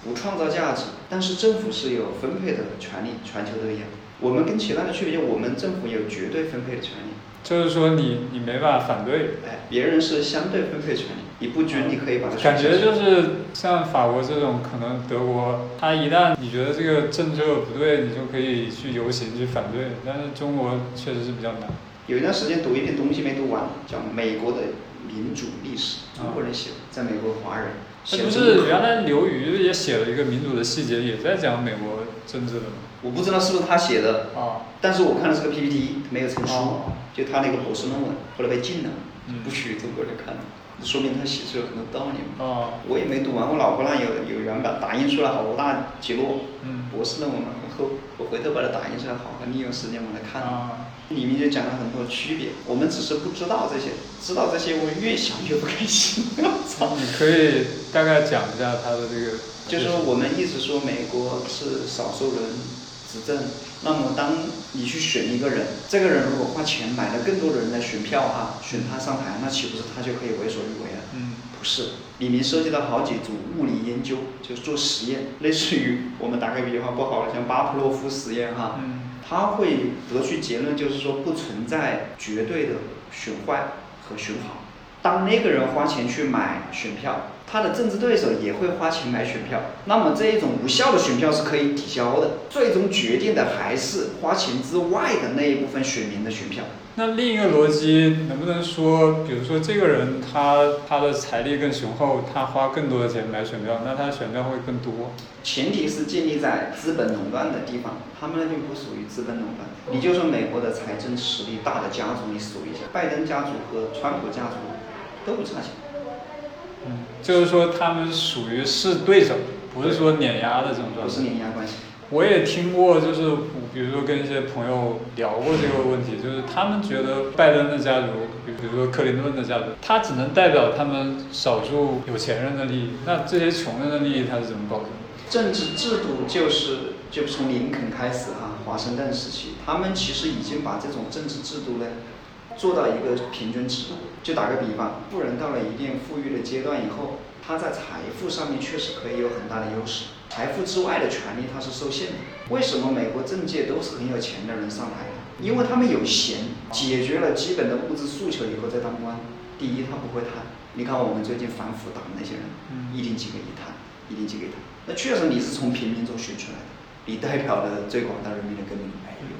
B: 不创造价值，但是政府是有分配的权利，全球都一样。我们跟其他的区别，就我们政府有绝对分配的权利，
A: 就是说你你没办法反对，
B: 哎，别人是相对分配权利，你不均，你可以把它
A: 感觉就是像法国这种，可能德国，它一旦你觉得这个政策不对，你就可以去游行去反对。但是中国确实是比较难。
B: 有一段时间读一篇东西没读完，叫《美国的民主历史》，中国人写的，在美国华人写
A: 那不是原来刘瑜也写了一个民主的细节，也在讲美国政治的吗？
B: 我不知道是不是他写的，
A: 啊，
B: 但是我看的是个 PPT，没有成书，
A: 哦
B: 就他那个博士论文，后来被禁了，
A: 嗯
B: 不许中国人看，说明他写出了很多道理嘛。
A: 哦，
B: 我也没读完，我老婆那有有原版，打印出来好大几摞，
A: 嗯，
B: 博士论文嘛，然后我回头把它打印出来，好好利用时间把它看里面就讲了很多区别，我们只是不知道这些，知道这些我越想越不开心。我操！
A: 你可以大概讲一下他的这个，
B: 就是说我们一直说美国是少数人执政，那么当你去选一个人，这个人如果花钱买了更多的人来选票哈，选他上台，那岂不是他就可以为所欲为了？
A: 嗯，
B: 不是，里面涉及到好几组物理研究，就是做实验，类似于我们打个比方不好了，像巴甫洛夫实验哈，
A: 嗯，
B: 他会得出结论，就是说不存在绝对的选坏和选好。当那个人花钱去买选票，他的政治对手也会花钱买选票，那么这一种无效的选票是可以抵消的。最终决定的还是花钱之外的那一部分选民的选票。
A: 那另一个逻辑能不能说，比如说这个人他他的财力更雄厚，他花更多的钱买选票，那他的选票会更多。
B: 前提是建立在资本垄断的地方，他们那边不属于资本垄断。你就说美国的财政实力大的家族，你数一下，拜登家族和川普家族都不差钱。
A: 嗯，就是说他们属于是对手，不是说碾压的这种状态
B: 不是
A: 态。
B: 碾压关系。
A: 我也听过，就是比如说跟一些朋友聊过这个问题，就是他们觉得拜登的家族，比比如说克林顿的家族，他只能代表他们少数有钱人的利益，那这些穷人的利益他是怎么保证？
B: 政治制度就是就从林肯开始哈、华盛顿时期，他们其实已经把这种政治制度呢做到一个平均值。就打个比方，富人到了一定富裕的阶段以后，他在财富上面确实可以有很大的优势，财富之外的权利他是受限的。为什么美国政界都是很有钱的人上台呢？因为他们有闲，解决了基本的物质诉求以后再当官。第一，他不会贪。你看我们最近反腐打的那些人，
A: 嗯
B: 一定几个一贪，一定几个一贪。那确实你是从平民中选出来的，你代表了最广大人民的根本没有，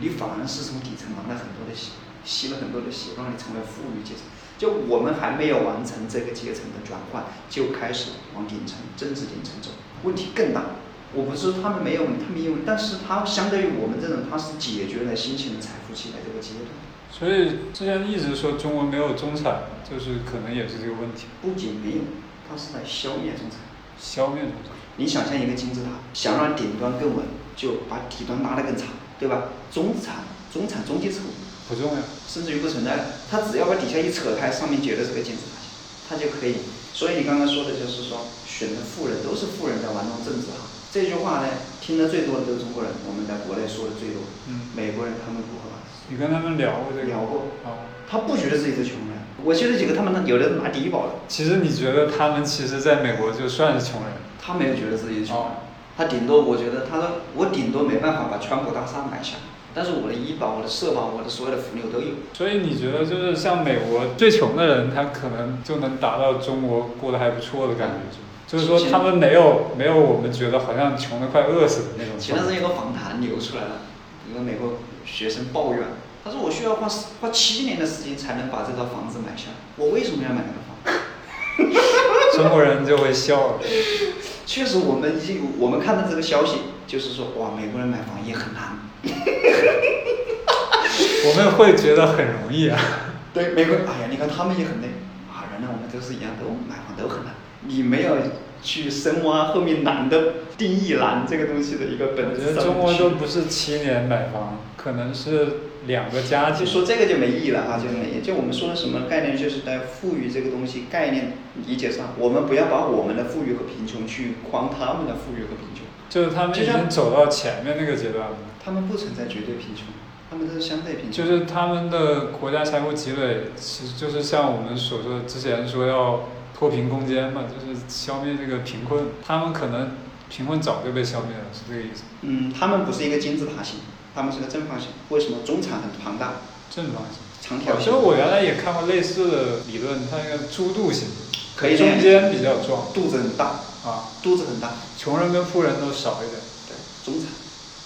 B: 你反而是从底层拿了很多的血，吸了很多的血，让你成为富裕阶层。就我们还没有完成这个阶层的转换，就开始往顶层、政治顶层走，问题更大。我不是说他们没有问题，他们也有问题，但是他相对于我们这种，他是解决了新型的财富积累这个阶段。
A: 所以之前一直说中国没有中产，就是可能也是这个问题，
B: 不仅没有，它是在消灭中产。
A: 消灭中产。
B: 你想象一个金字塔，想让顶端更稳，就把底端拉得更长，对吧？中产、中产、中阶层
A: 不重要。
B: 甚至于不存在了，它只要把底下一扯开，上面绝对是个金字塔，它就可以。所以你刚刚说的就是说，选的富人都是富人在玩弄政治哈。这句话呢，听得最多的都是中国人，我们在国内说的最多。
A: 嗯，
B: 美国人他们不会玩，
A: 你跟他们聊过这个？
B: 聊过，
A: 啊。
B: 他不觉得自己是穷人。我记得几个他们有的拿低保的，
A: 其实你觉得他们其实在美国就算是穷人？
B: 他没有觉得自己是穷人。
A: 哦
B: 他顶多我觉得，他说我顶多没办法把川普大厦买下，但是我的医保、我的社保、我的所有的福利我都有。
A: 所以你觉得就是像美国最穷的人，他可能就能达到中国过得还不错的感觉，就是说他们没有没有我们觉得好像穷得快饿死的那种
B: 前段时间有个访谈流出来了，一个美国学生抱怨，他说我需要花花七年的时间才能把这套房子买下，我为什么要买那个房？
A: 中国人就会笑了。[laughs]
B: 确实，我们一我们看到这个消息，就是说哇，美国人买房也很难。[laughs]
A: 我们会觉得很容易啊。
B: 对，美国人，哎呀，你看他们也很累啊，原来我们都是一样，都买房都很难。你没有去深挖后面难的定义难这个东西的一个本
A: 我
B: 质
A: 觉得中国都不是七年买房，可能是两个家庭。
B: 就说这个就没意义了啊，就没就我们说的什么概念，就是在富裕这个东西概念理解上，我们不要把我们的富裕和贫穷去框他们的富裕和贫穷，
A: 就是他们已经走到前面那个阶段了，
B: 他们不存在绝对贫穷，他们都是相对贫穷。
A: 就是他们的国家财富积累，其实就是像我们所说之前说要脱贫攻坚嘛，就是消灭这个贫困。他们可能贫困早就被消灭了，是这个意思。
B: 嗯，他们不是一个金字塔形，他们是个正方形。为什么中产很庞大，
A: 正方形。
B: 长条形？
A: 其实我原来也看过类似的理论，它那个猪肚形，
B: 可以
A: 中间比较壮
B: 肚子很大，
A: 啊，
B: 肚子很大。
A: 穷人跟富人都少一点。
B: 对，中产，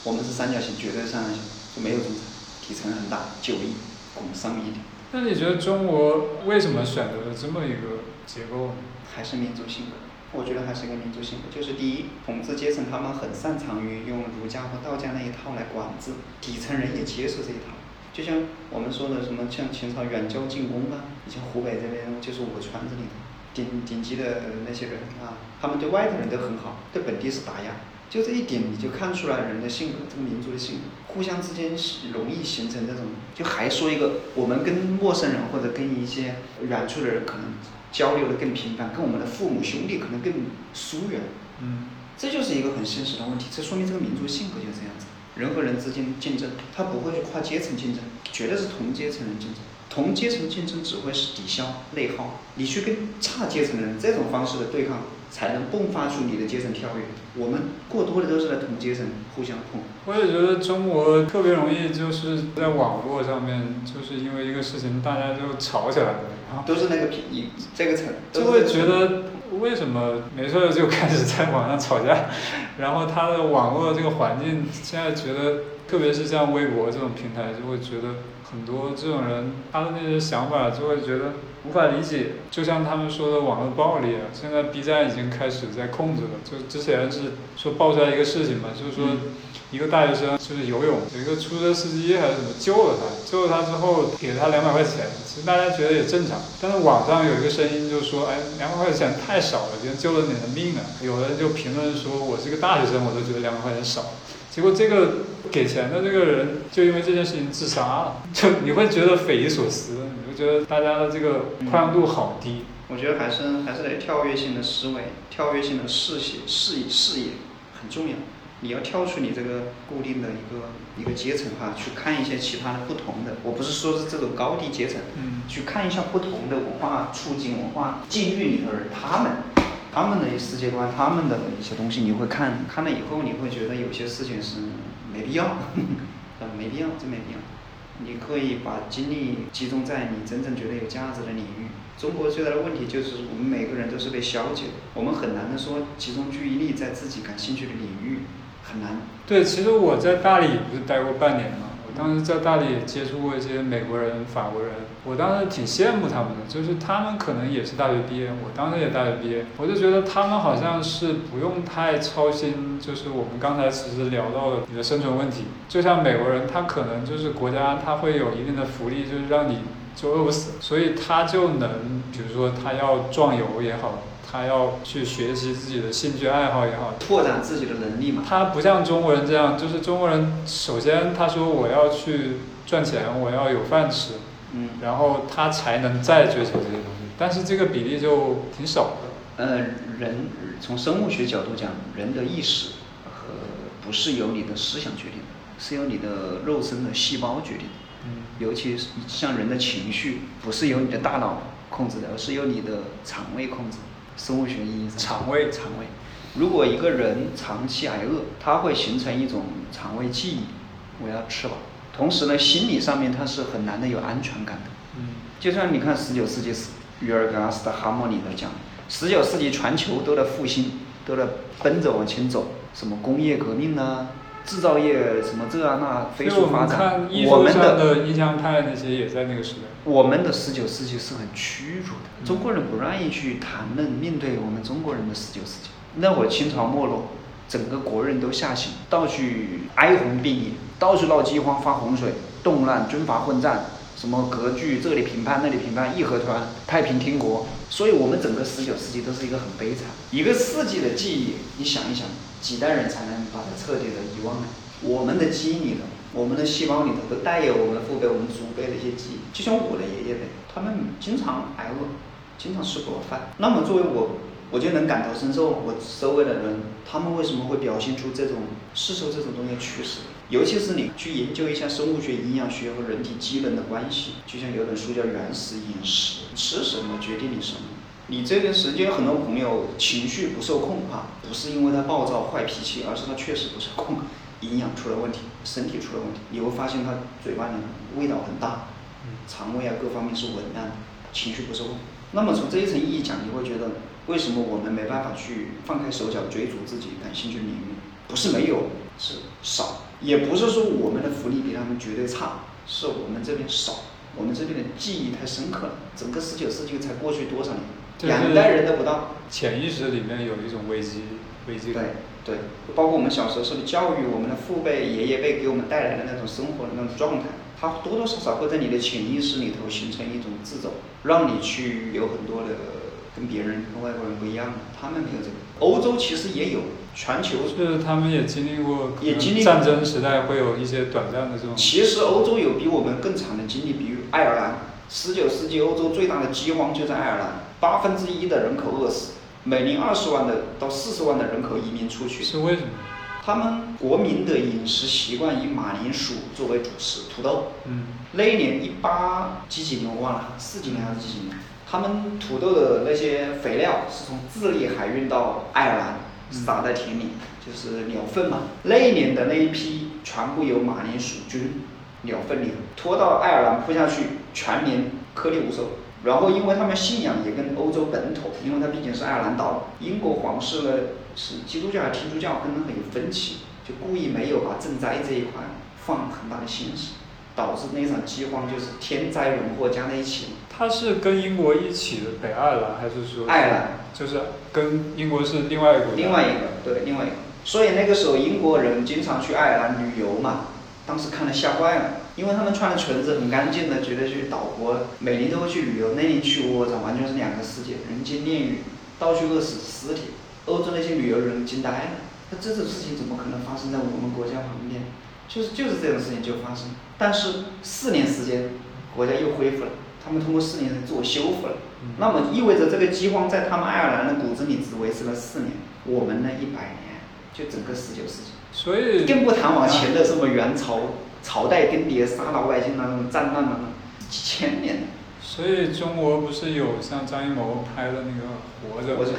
B: 我们是三角形，绝对三角形，就没有中产，体层很大，九亿，拱上一点，
A: 那你觉得中国为什么选择了这么一个结构呢？
B: 还是民族性格。我觉得还是一个民族性格，就是第一，统治阶层他们很擅长于用儒家和道家那一套来管制，底层人也接受这一套。就像我们说的什么，像秦朝远交近攻啊，以前湖北这边就是我川这里的顶顶级的那些人啊，他们对外的人都很好，对本地是打压。就这一点你就看出来人的性格，这个民族的性格，互相之间容易形成这种。就还说一个，我们跟陌生人或者跟一些远处的人可能交流的更频繁，跟我们的父母兄弟可能更疏远。
A: 嗯，
B: 这就是一个很现实的问题，这说明这个民族性格就是这样子。人和人之间竞争，他不会去跨阶层竞争，绝对是同阶层人竞争。同阶层竞争只会是抵消内耗，你去跟差阶层的人这种方式的对抗，才能迸发出你的阶层跳跃。我们过多的都是在同阶层互相碰。
A: 我也觉得中国特别容易就是在网络上面，就是因为一个事情大家就吵起来了，然后
B: 都是那个平一这个层，
A: 就会觉得为什么没事就开始在网上吵架，然后他的网络这个环境现在觉得，特别是像微博这种平台，就会觉得很多这种人他的那些想法就会觉得无法理解，就像他们说的网络暴力啊，现在 B 站已经开始在控制了，就之前是说爆出来一个事情嘛，就是说。一个大学生就是游泳，有一个出租车司机还是什么救了他，救了他之后给了他两百块钱，其实大家觉得也正常。但是网上有一个声音就说，哎，两百块钱太少了，竟然救了你的命啊！有人就评论说，我是个大学生，我都觉得两百块钱少。结果这个给钱的这个人就因为这件事情自杀了，就你会觉得匪夷所思，你会觉得大家的这个宽容度好低。
B: 我觉得还是还是得跳跃性的思维，跳跃性的视野视野视野很重要。你要跳出你这个固定的一个一个阶层哈，去看一些其他的不同的。我不是说是这种高低阶层，
A: 嗯
B: 去看一下不同的文化处境、文化境遇里头的人，他们他们的世界观、他们的一些东西，你会看看了以后，你会觉得有些事情是没必要，呃，[laughs] 没必要，真没必要。你可以把精力集中在你真正觉得有价值的领域。中国最大的问题就是我们每个人都是被消解的，我们很难的说集中注意力在自己感兴趣的领域，很难。
A: 对，其实我在大理不是待过半年嘛，我当时在大理也接触过一些美国人、法国人，我当时挺羡慕他们的，就是他们可能也是大学毕业，我当时也大学毕业，我就觉得他们好像是不用太操心，就是我们刚才其实聊到的你的生存问题，就像美国人，他可能就是国家他会有一定的福利，就是让你就饿不死，所以他就能，比如说他要壮游也好，他要去学习自己的兴趣爱好也好，
B: 拓展自己的能力嘛。
A: 他不像中国人这样，就是中国人首先他说我要去赚钱，我要有饭吃，
B: 嗯，
A: 然后他才能再追求这些东西，但是这个比例就挺少的。
B: 呃，人从生物学角度讲，人的意识和不是由你的思想决定的，是由你的肉身的细胞决定的。
A: 嗯，
B: 尤其是像人的情绪，不是由你的大脑控制的，而是由你的肠胃控制。生物学意义上，
A: 肠胃
B: 肠胃。如果一个人长期挨饿，他会形成一种肠胃记忆，我要吃饱。同时呢，心理上面他是很难的有安全感的。
A: 嗯，
B: 就像你看十九世纪时，鱼尔格拉斯的《哈默》里头讲，十九世纪全球都在复兴，都在奔着往前走，什么工业革命啊，制造业什么这啊那飞速发展我们的
A: 的印象派那些也在那个时代。
B: 我们的十九世纪是很屈辱的，
A: 嗯
B: 中国人不愿意去谈论面对我们中国人的十九世纪。那会儿清朝没落，整个国人都吓醒，到处哀鸿遍野，到处闹饥荒、发洪水、动乱、军阀混战，什么割据，这里平叛那里平叛，义和团、太平天国。所以我们整个十九世纪都是一个很悲惨，一个世纪的记忆，你想一想，几代人才能把它彻底的遗忘呢？我们的基因里头，我们的细胞里头都带有我们父辈、我们祖辈的一些记忆，就像我的爷爷辈，他们经常挨饿，经常吃不饱饭。那么作为我。我就能感同身受，我周围的人，他们为什么会表现出这种吸收这种东西的趋势？尤其是你去研究一下生物学、营养学和人体机能的关系，就像有本书叫《原始饮食》，吃什么决定你什么。你这段时间很多朋友情绪不受控啊，不是因为他暴躁、坏脾气，而是他确实不受控，营养出了问题，身体出了问题。你会发现他嘴巴里味道很大，肠胃啊各方面是紊乱的，情绪不受控。那么从这一层意义讲，你会觉得。为什么我们没办法去放开手脚追逐自己感兴趣的领域？不是没有，是少，也不是说我们的福利比他们绝对差，是我们这边少，我们这边的记忆太深刻了。整个十九世纪才过去多少年，两代人都不到。
A: 潜意识里面有一种危机，危机
B: 感。对对，包括我们小时候受的教育，我们的父辈、爷爷辈给我们带来的那种生活的那种状态，它多多少少会在你的潜意识里头形成一种自走，让你去有很多的。跟别人跟外国人不一样，他们没有这个。欧洲其实也有，全球
A: 就是他们也经历过，
B: 也经历
A: 战争时代会有一些短暂的这种。
B: 其实欧洲有比我们更惨的经历，比如爱尔兰，十九世纪欧洲最大的饥荒就在爱尔兰，八分之一的人口饿死，每年二十万的到四十万的人口移民出去。
A: 是为什么？
B: 他们国民的饮食习惯以马铃薯作为主食，土豆。
A: 嗯。
B: 那一年一八几几年我忘了，四几年还是几几年？他们土豆的那些肥料是从智利海运到爱尔兰，撒在田里，就是鸟粪嘛。那一年的那一批全部有马铃薯菌，鸟粪里拖到爱尔兰铺下去，全年颗粒无收。然后因为他们信仰也跟欧洲本土，因为它毕竟是爱尔兰岛，英国皇室呢是基督教还是天主教，跟他们有分歧，就故意没有把赈灾这一块放很大的心思。导致那场饥荒就是天灾人祸加在一起。
A: 他是跟英国一起的北爱尔兰，还是说？
B: 爱尔兰
A: 就是跟英国是另外一个。
B: 另外一个，对，另外一个。所以那个时候英国人经常去爱尔兰旅游嘛，当时看了吓坏了，因为他们穿的裙子很干净的，觉得去岛国，每年都会去旅游。那年去我操，完全是两个世界，人间炼狱，到处饿死尸体。欧洲那些旅游人惊呆了，那这种事情怎么可能发生在我们国家旁边？就是就是这种事情就发生。但是四年时间，国家又恢复了。他们通过四年自我修复了。那么意味着这个饥荒在他们爱尔兰的骨子里只维持了四年，我们呢一百年，就整个十九世纪。
A: 所以
B: 更不谈往前的什么元朝朝代更迭、杀老百姓那种战乱了，几千年。
A: 所以中国不是有像张艺谋拍的那个《活着》？
B: 活着。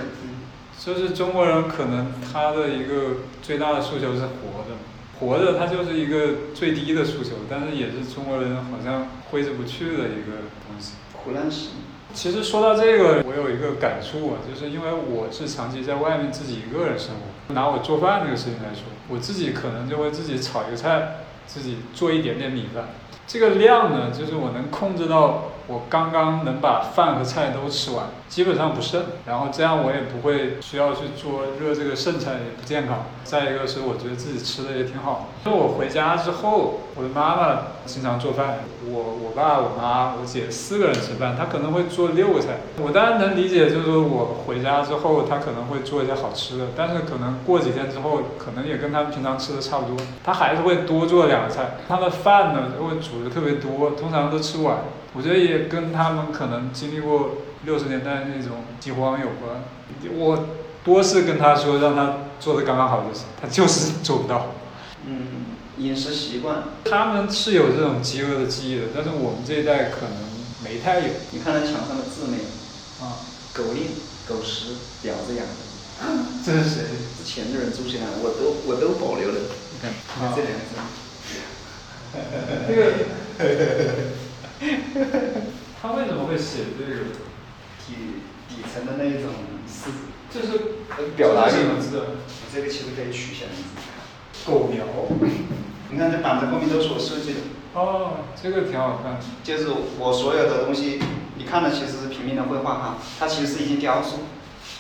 A: 就是中国人可能他的一个最大的诉求是活着。活着，它就是一个最低的诉求，但是也是中国人好像挥之不去的一个东西。
B: 苦难史。
A: 其实说到这个，我有一个感触啊，就是因为我是长期在外面自己一个人生活，拿我做饭这个事情来说，我自己可能就会自己炒一个菜，自己做一点点米饭。这个量呢，就是我能控制到。我刚刚能把饭和菜都吃完，基本上不剩，然后这样我也不会需要去做热这个剩菜，也不健康。再一个是我觉得自己吃的也挺好。就我回家之后，我的妈妈经常做饭，我我爸、我妈、我姐四个人吃饭，她可能会做六个菜。我当然能理解，就是我回家之后，她可能会做一些好吃的，但是可能过几天之后，可能也跟他们平常吃的差不多，她还是会多做两个菜。她的饭呢，会煮的特别多，通常都吃不完。我觉得也跟他们可能经历过六十年代那种饥荒有关。我多次跟他说让他做的刚刚好就行，他就是做不到。
B: 嗯，饮食习惯，
A: 他们是有这种饥饿的记忆的，但是我们这一代可能没太有。
B: 你看那墙上的字没有？
A: 啊，
B: 狗令、狗食、婊子养的。[laughs]
A: 这是谁？
B: 之前的人住进来，我都我都保留了。你看，你 [laughs] 看这两个
A: 字。那个。[laughs] 他为什么会写这个
B: 底底层的那一种诗？
A: 就是
B: 表达
A: 什么字？
B: 这个其实可以取下来。
A: 狗苗。
B: 你看这板子后面都是我设计的。
A: 哦，这个挺好看。
B: 就是我所有的东西，你看的其实是平面的绘画哈，它其实是一件雕塑。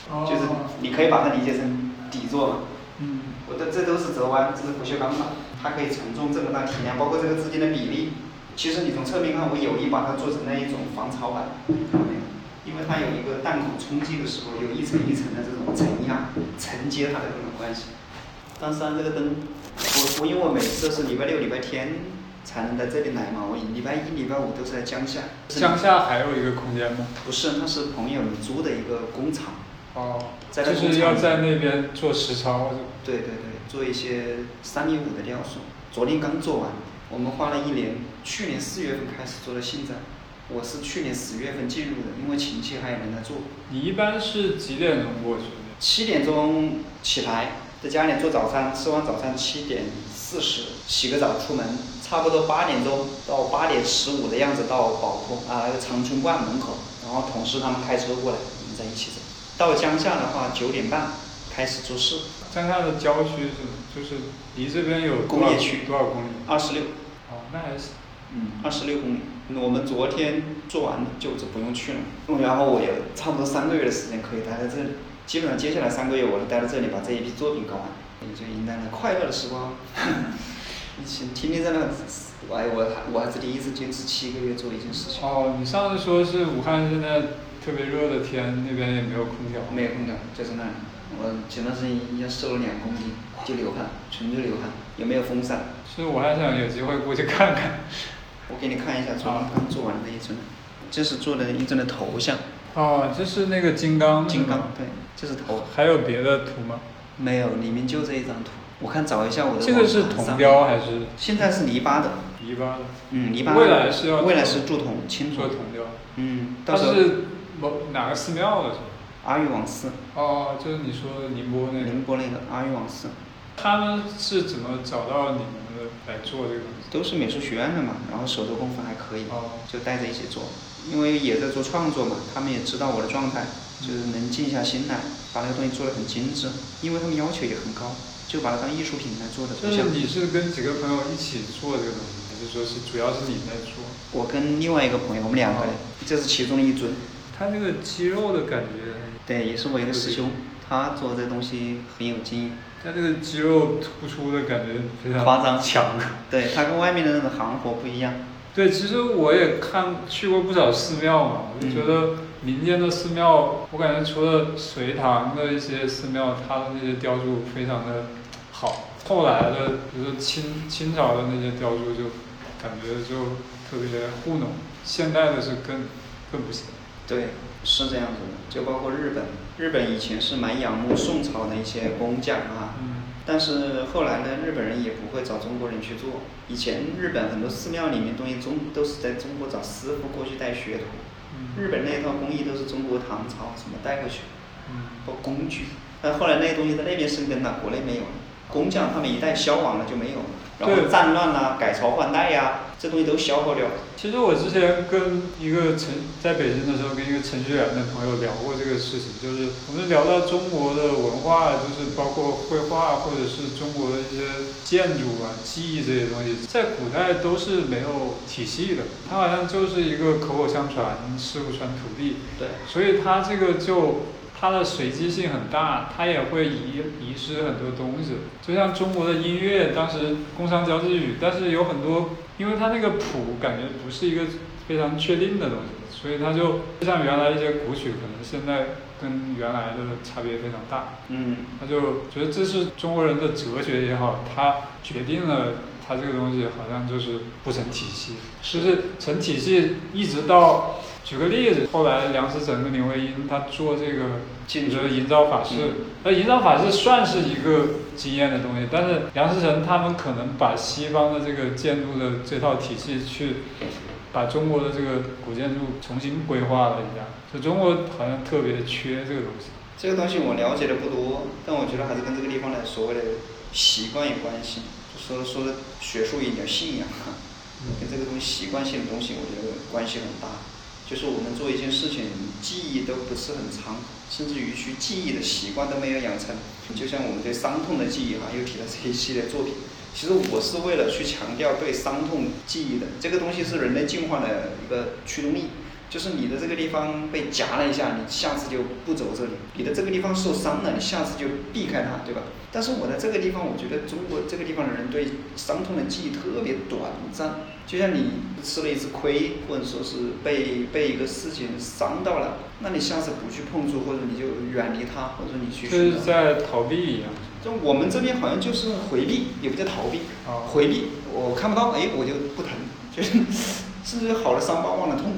A: 哦。
B: 就是你可以把它理解成底座嘛。
A: 嗯，
B: 我的这都是折弯，这是不锈钢的，它可以承重这么大体量，包括这个之间的比例。其实你从侧面看，我有意把它做成那一种防潮板，看到没有？因为它有一个弹孔冲击的时候，有一层一层的这种承压、承接它的这种关系。但是啊，这个灯，我我因为我每次都是礼拜六、礼拜天才能在这里来嘛，我礼拜一、礼拜五都是在江夏。
A: 江夏还有一个空间吗？
B: 不是，那是朋友租的一个工厂。
A: 哦，
B: 在那
A: 就是要在那边做实操。
B: 对对对，做一些三米五的雕塑，昨天刚做完。我们花了一年，去年四月份开始做的现在。我是去年十月份进入的，因为亲戚还有人在做。
A: 你一般是几点钟过去？
B: 七点钟起来，在家里做早餐，吃完早餐七点四十洗个澡出门，差不多八点钟到八点十五的样子到宝通啊那个长春观门口，然后同事他们开车过来，我们在一起走。到江夏的话，九点半开始做事。
A: 江夏的郊区是就是离这边有
B: 工业区
A: 多少公里？
B: 二十六。
A: 哦，那还是。
B: 嗯，二十六公里。我们昨天做完就就不用去了。然后我有差不多三个月的时间可以待在这里。基本上接下来三个月我都待在这里，把这一批作品搞完，也就迎来了快乐的时光。以前天天在那，我我还我还是第一次坚持七个月做一件事情。
A: 哦，你上次说是武汉现在特别热的天，那边也没有空调。
B: 没有空调，就是那里。我前段时间一下瘦了两公斤，就流汗，纯粹流汗，也没有风扇。
A: 其实我还想有机会过去看看。
B: 我给你看一下昨天刚做完的那一尊，这是做的一尊的头像。
A: 哦，这是那个金刚。
B: 金刚，对，这是头。
A: 还有别的图吗？
B: 没有，里面就这一张图。我看找一下我的。
A: 这个是铜雕还是？
B: 现在是泥巴的。
A: 泥巴的。
B: 嗯，泥巴。
A: 未来是要。
B: 未来是铸铜，青
A: 做铜雕。
B: 嗯。
A: 它是某哪个寺庙的？
B: 阿育王寺。
A: 哦，就是你说的宁波那个。
B: 宁波那个阿育王寺。
A: 他们是怎么找到你们的来做这个东西？
B: 都是美术学院的嘛，然后手头功夫还可以，
A: 哦、
B: 就带着一起做。因为也在做创作嘛，他们也知道我的状态，就是能静下心来把那个东西做得很精致。因为他们要求也很高，就把它当艺术品来做的。
A: 就是你是跟几个朋友一起做这个东西，还是说是主要是你在做？
B: 我跟另外一个朋友，我们两个人，这是其中的一尊。
A: 他那个肌肉的感觉。
B: 对，也是我一个师兄，他做这东西很有经验。
A: 他这个肌肉突出的感觉非常
B: 夸张
A: 强，
B: 对他跟外面的那种行活不一样。
A: 对，其实我也看去过不少寺庙嘛，我就觉得民间的寺庙，我感觉除了隋唐的一些寺庙，它的那些雕塑非常的好。后来的，比如说清清朝的那些雕塑，就感觉就特别糊弄。现代的是更更不行。
B: 对，是这样子的，就包括日本，日本以前是蛮仰慕宋朝的一些工匠啊，但是后来呢，日本人也不会找中国人去做。以前日本很多寺庙里面东西中都是在中国找师傅过去带学徒，日本那一套工艺都是中国唐朝什么带过去，包括工具，但后来那些东西在那边生根了，国内没有了，工匠他们一旦消亡了就没有了，然后战乱啦，改朝换代呀。这东西都消耗掉。
A: 其实我之前跟一个程在北京的时候，跟一个程序员的朋友聊过这个事情，就是我们聊到中国的文化，就是包括绘画或者是中国的一些建筑啊、技艺这些东西，在古代都是没有体系的，它好像就是一个口口相传、师傅传徒弟。
B: 对。
A: 所以它这个就。它的随机性很大，它也会遗遗失很多东西。就像中国的音乐，当时工商交际语，但是有很多，因为它那个谱感觉不是一个非常确定的东西，所以它就就像原来一些古曲，可能现在跟原来的差别非常大。
B: 嗯。
A: 他就觉得这是中国人的哲学也好，它决定了它这个东西好像就是不成体系，就是成体系一直到。举个例子，后来梁思成跟林徽因他做这个，
B: 比如
A: 说营造法式，那营造法式算是一个经验的东西，但是梁思成他们可能把西方的这个建筑的这套体系去，把中国的这个古建筑重新规划了一下，就中国好像特别缺这个东西。
B: 这个东西我了解的不多，但我觉得还是跟这个地方的所谓的习惯有关系，说说的学术一点信仰，跟这个东西习惯性的东西，我觉得关系很大。就是我们做一件事情，记忆都不是很长，甚至于去记忆的习惯都没有养成。就像我们对伤痛的记忆哈，又提到这一系列作品。其实我是为了去强调对伤痛记忆的这个东西是人类进化的一个驱动力。就是你的这个地方被夹了一下，你下次就不走这里；你的这个地方受伤了，你下次就避开它，对吧？但是我在这个地方，我觉得中国这个地方的人对伤痛的记忆特别短暂，就像你吃了一次亏，或者说是被被一个事情伤到了，那你下次不去碰触，或者你就远离它，或者你去
A: 就是在逃避一样。
B: 就我们这边好像就是回避，也不叫逃避，
A: 哦
B: 回避，我看不到，哎，我就不疼，就是甚至好了伤疤忘了痛，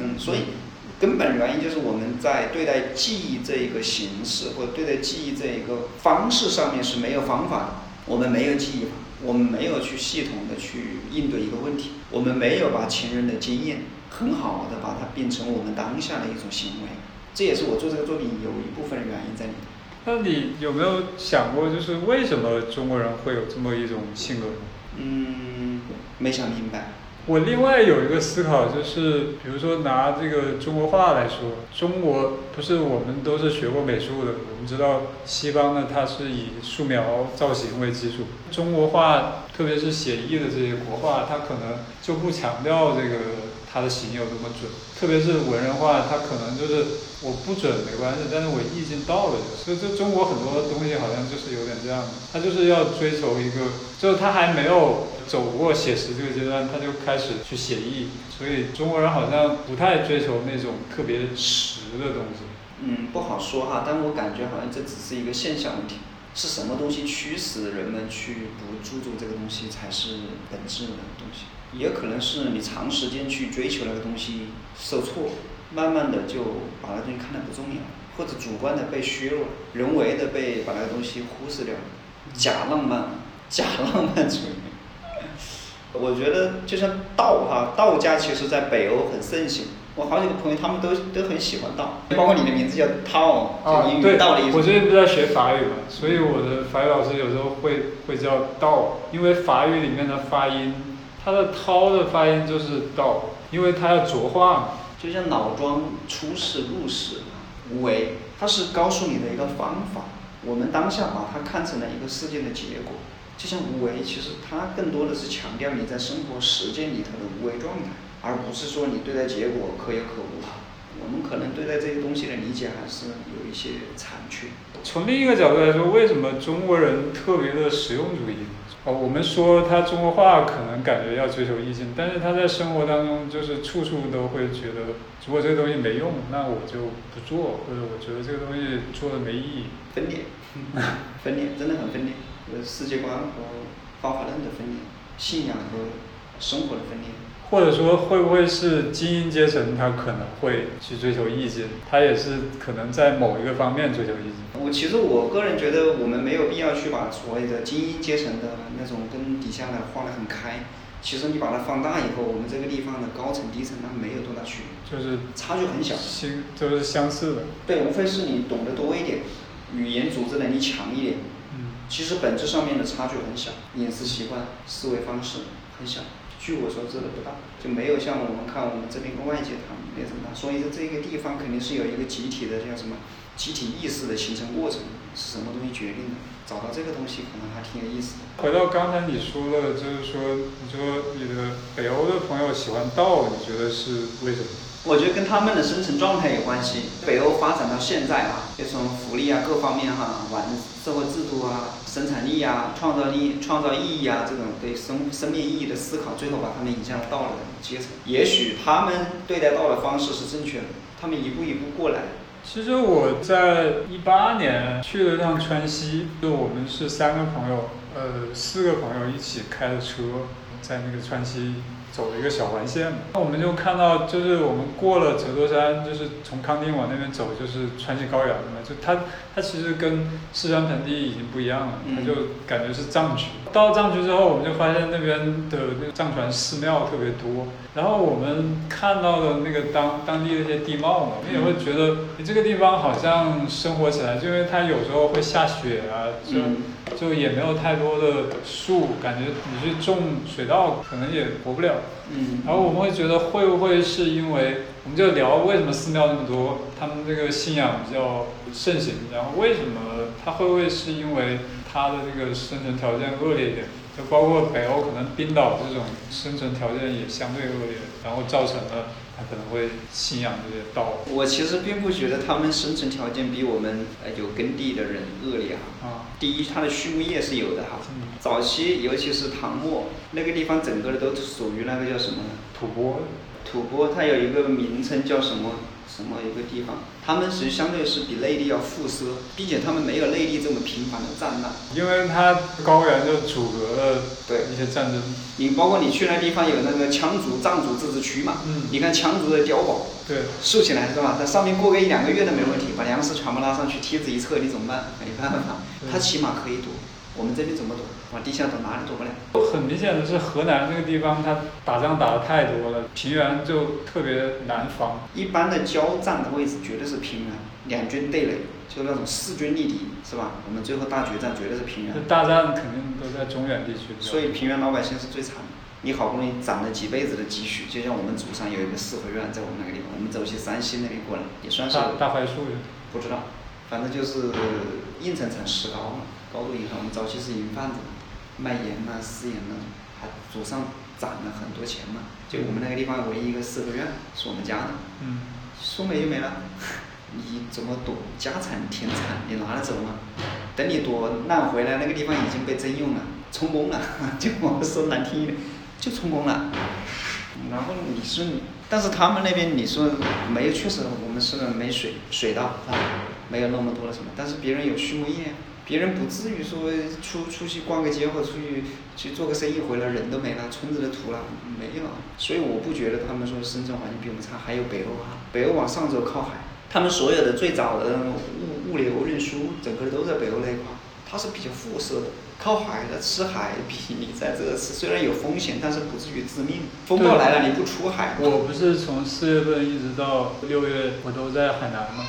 B: 嗯，所以根本原因就是我们在对待记忆这一个形式或者对待记忆这一个方式上面是没有方法的，我们没有记忆法，我们没有去系统的去应对一个问题，我们没有把前人的经验很好的把它变成我们当下的一种行为，这也是我做这个作品有一部分原因在里面。
A: 那你有没有想过，就是为什么中国人会有这么一种性格？
B: 嗯，没想明白。
A: 我另外有一个思考，就是比如说拿这个中国画来说，中国不是我们都是学过美术的，我们知道西方呢，它是以素描造型为基础，中国画，特别是写意的这些国画，它可能就不强调这个它的形有多么准，特别是文人画，它可能就是我不准没关系，但是我意境到了就，所以这中国很多东西好像就是有点这样的，它就是要追求一个，就是它还没有走过写实这个阶段，他就开始去写意，所以中国人好像不太追求那种特别实的东西。
B: 嗯，不好说哈，但我感觉好像这只是一个现象问题，是什么东西驱使人们去不注重这个东西才是本质的东西，也可能是你长时间去追求那个东西受挫，慢慢的就把那东西看得不重要，或者主观的被削弱，人为的被把那个东西忽视掉，假浪漫，假浪漫主义。我觉得就像道哈，道家其实在北欧很盛行。我好几个朋友他们都都很喜欢道，包括你的名字叫涛，就英语
A: 对，
B: 道的意思。
A: 我最近不是在学法语嘛，所以我的法语老师有时候会会叫道，因为法语里面的发音，它的涛的发音就是道，因为它要浊化嘛。
B: 就像老庄出世入世，无为，它是告诉你的一个方法。我们当下把它看成了一个事件的结果，就像无为，其实它更多的是强调你在生活实践里头的无为状态，而不是说你对待结果可有可无。我们可能对待这些东西的理解还是有一些残缺。
A: 从另一个角度来说，为什么中国人特别的实用主义？哦，我们说他中国话可能感觉要追求意境，但是他在生活当中就是处处都会觉得，如果这个东西没用，那我就不做，或者我觉得这个东西做的没意义。
B: 分裂，[laughs] 分裂真的很分裂，呃，世界观和方法论的分裂，信仰和生活的分裂。
A: 或者说，会不会是精英阶层他可能会去追求意境，他也是可能在某一个方面追求意境。
B: 我其实我个人觉得，我们没有必要去把所谓的精英阶层的那种跟底下的画得很开。其实你把它放大以后，我们这个地方的高层低层它没有多大区别，
A: 就是
B: 差距很小。
A: 相都是相似的。
B: 对，无非是你懂得多一点，语言组织能力强一点。其实本质上面的差距很小，饮食习惯、思维方式很小。据我所知的不大，就没有像我们看我们这边跟外界谈没有这么大。所以说这个地方肯定是有一个集体的叫什么集体意识的形成过程，是什么东西决定的？找到这个东西可能还挺有意思的。
A: 回到刚才你说的，就是说，你说你的北欧的朋友喜欢道，你觉得是为什么？
B: 我觉得跟他们的生存状态有关系。北欧发展到现在啊，就从福利啊各方面哈、完社会制度啊、生产力啊、创造力、创造意义啊这种对生生命意义的思考，最后把他们引向了道的阶层。也许他们对待道的方式是正确的，他们一步一步过来。
A: 其实我在一八年去了趟川西，就我们是三个朋友，呃，四个朋友一起开的车，在那个川西走了一个小环线嘛。那我们就看到，就是我们过了折多山，就是从康定往那边走，就是川西高原了嘛。就它它其实跟四川盆地已经不一样了，它就感觉是藏区。到藏区之后，我们就发现那边的那个藏传寺庙特别多，然后我们看到的那个当当地的一些地貌嘛，我们也会觉得，你这个地方好像生活起来，就因为它有时候会下雪啊，就
B: 嗯
A: 就也没有太多的树，感觉你去种水稻可能也活不了。
B: 嗯
A: 然后我们会觉得会不会是因为，我们就聊为什么寺庙那么多，他们这个信仰比较盛行，然后为什么它会不会是因为它的这个生存条件恶劣一点，就包括北欧可能冰岛这种生存条件也相对恶劣，然后造成了他可能会信仰这些道。
B: 我其实并不觉得他们生存条件比我们呃有耕地的人恶劣哈。
A: 啊，
B: 第一，它的畜牧业是有的哈。
A: 嗯
B: 早期尤其是唐末那个地方，整个的都属于那个叫什么呢？
A: 吐蕃，
B: 吐蕃，它有一个名称叫什么什么一个地方，他们其实相对是比内地要富奢，并且他们没有内地这么频繁的战乱。
A: 因为它高原就阻隔了
B: 对
A: 一些战争。
B: 你包括你去那地方有那个羌族、藏族自治区嘛，
A: 嗯
B: 你看羌族的碉堡
A: 对，
B: 竖起来是吧？在上面过个一两个月都没问题，把粮食全部拉上去，梯子一撤，你怎么办？没办法，
A: 对
B: 他起码可以躲，我们这边怎么躲？往地下躲哪里躲不了？
A: 很明显的是河南这个地方，它打仗打的太多了，平原就特别难防。
B: 一般的交战的位置绝对是平原，两军对垒，就那种势均力敌，是吧？我们最后大决战绝对是平原
A: 这，大战肯定都在中原地区。
B: 所以平原老百姓是最惨的。你好不容易攒了几辈子的积蓄，就像我们祖上有一个四合院在我们那个地方，我们走去山西那边过来，也算是
A: 大大槐树
B: 不知道，反正就是硬层层石膏嘛，高度银行。我们早期是银贩子，卖盐呐、私盐呐，还祖上攒了很多钱嘛。就我们那个地方唯一一个四合院是我们家的，
A: 嗯，
B: 说没就没了。[laughs] 你怎么躲？家产田产你拿得走吗？等你躲难回来，那个地方已经被征用了，充公了，[laughs] 就我说难听一点，就充公了。然后你说你，但是他们那边你说没有，确实我们是没水水稻啊，没有那么多的什么，但是别人有畜牧业，别人不至于说出出去逛个街或出去去做个生意回来人都没了，村子都土了，没有，所以我不觉得他们说生存环境比我们差。还有北欧啊，北欧往上走靠海，他们所有的最早的物物流运输，整个都在北欧那一块，它是比较富庶的。靠海的吃海比你在这吃虽然有风险，但是不至于致命。风暴来了你不出海，
A: 我不是从四月份一直到六月，我都在海南吗？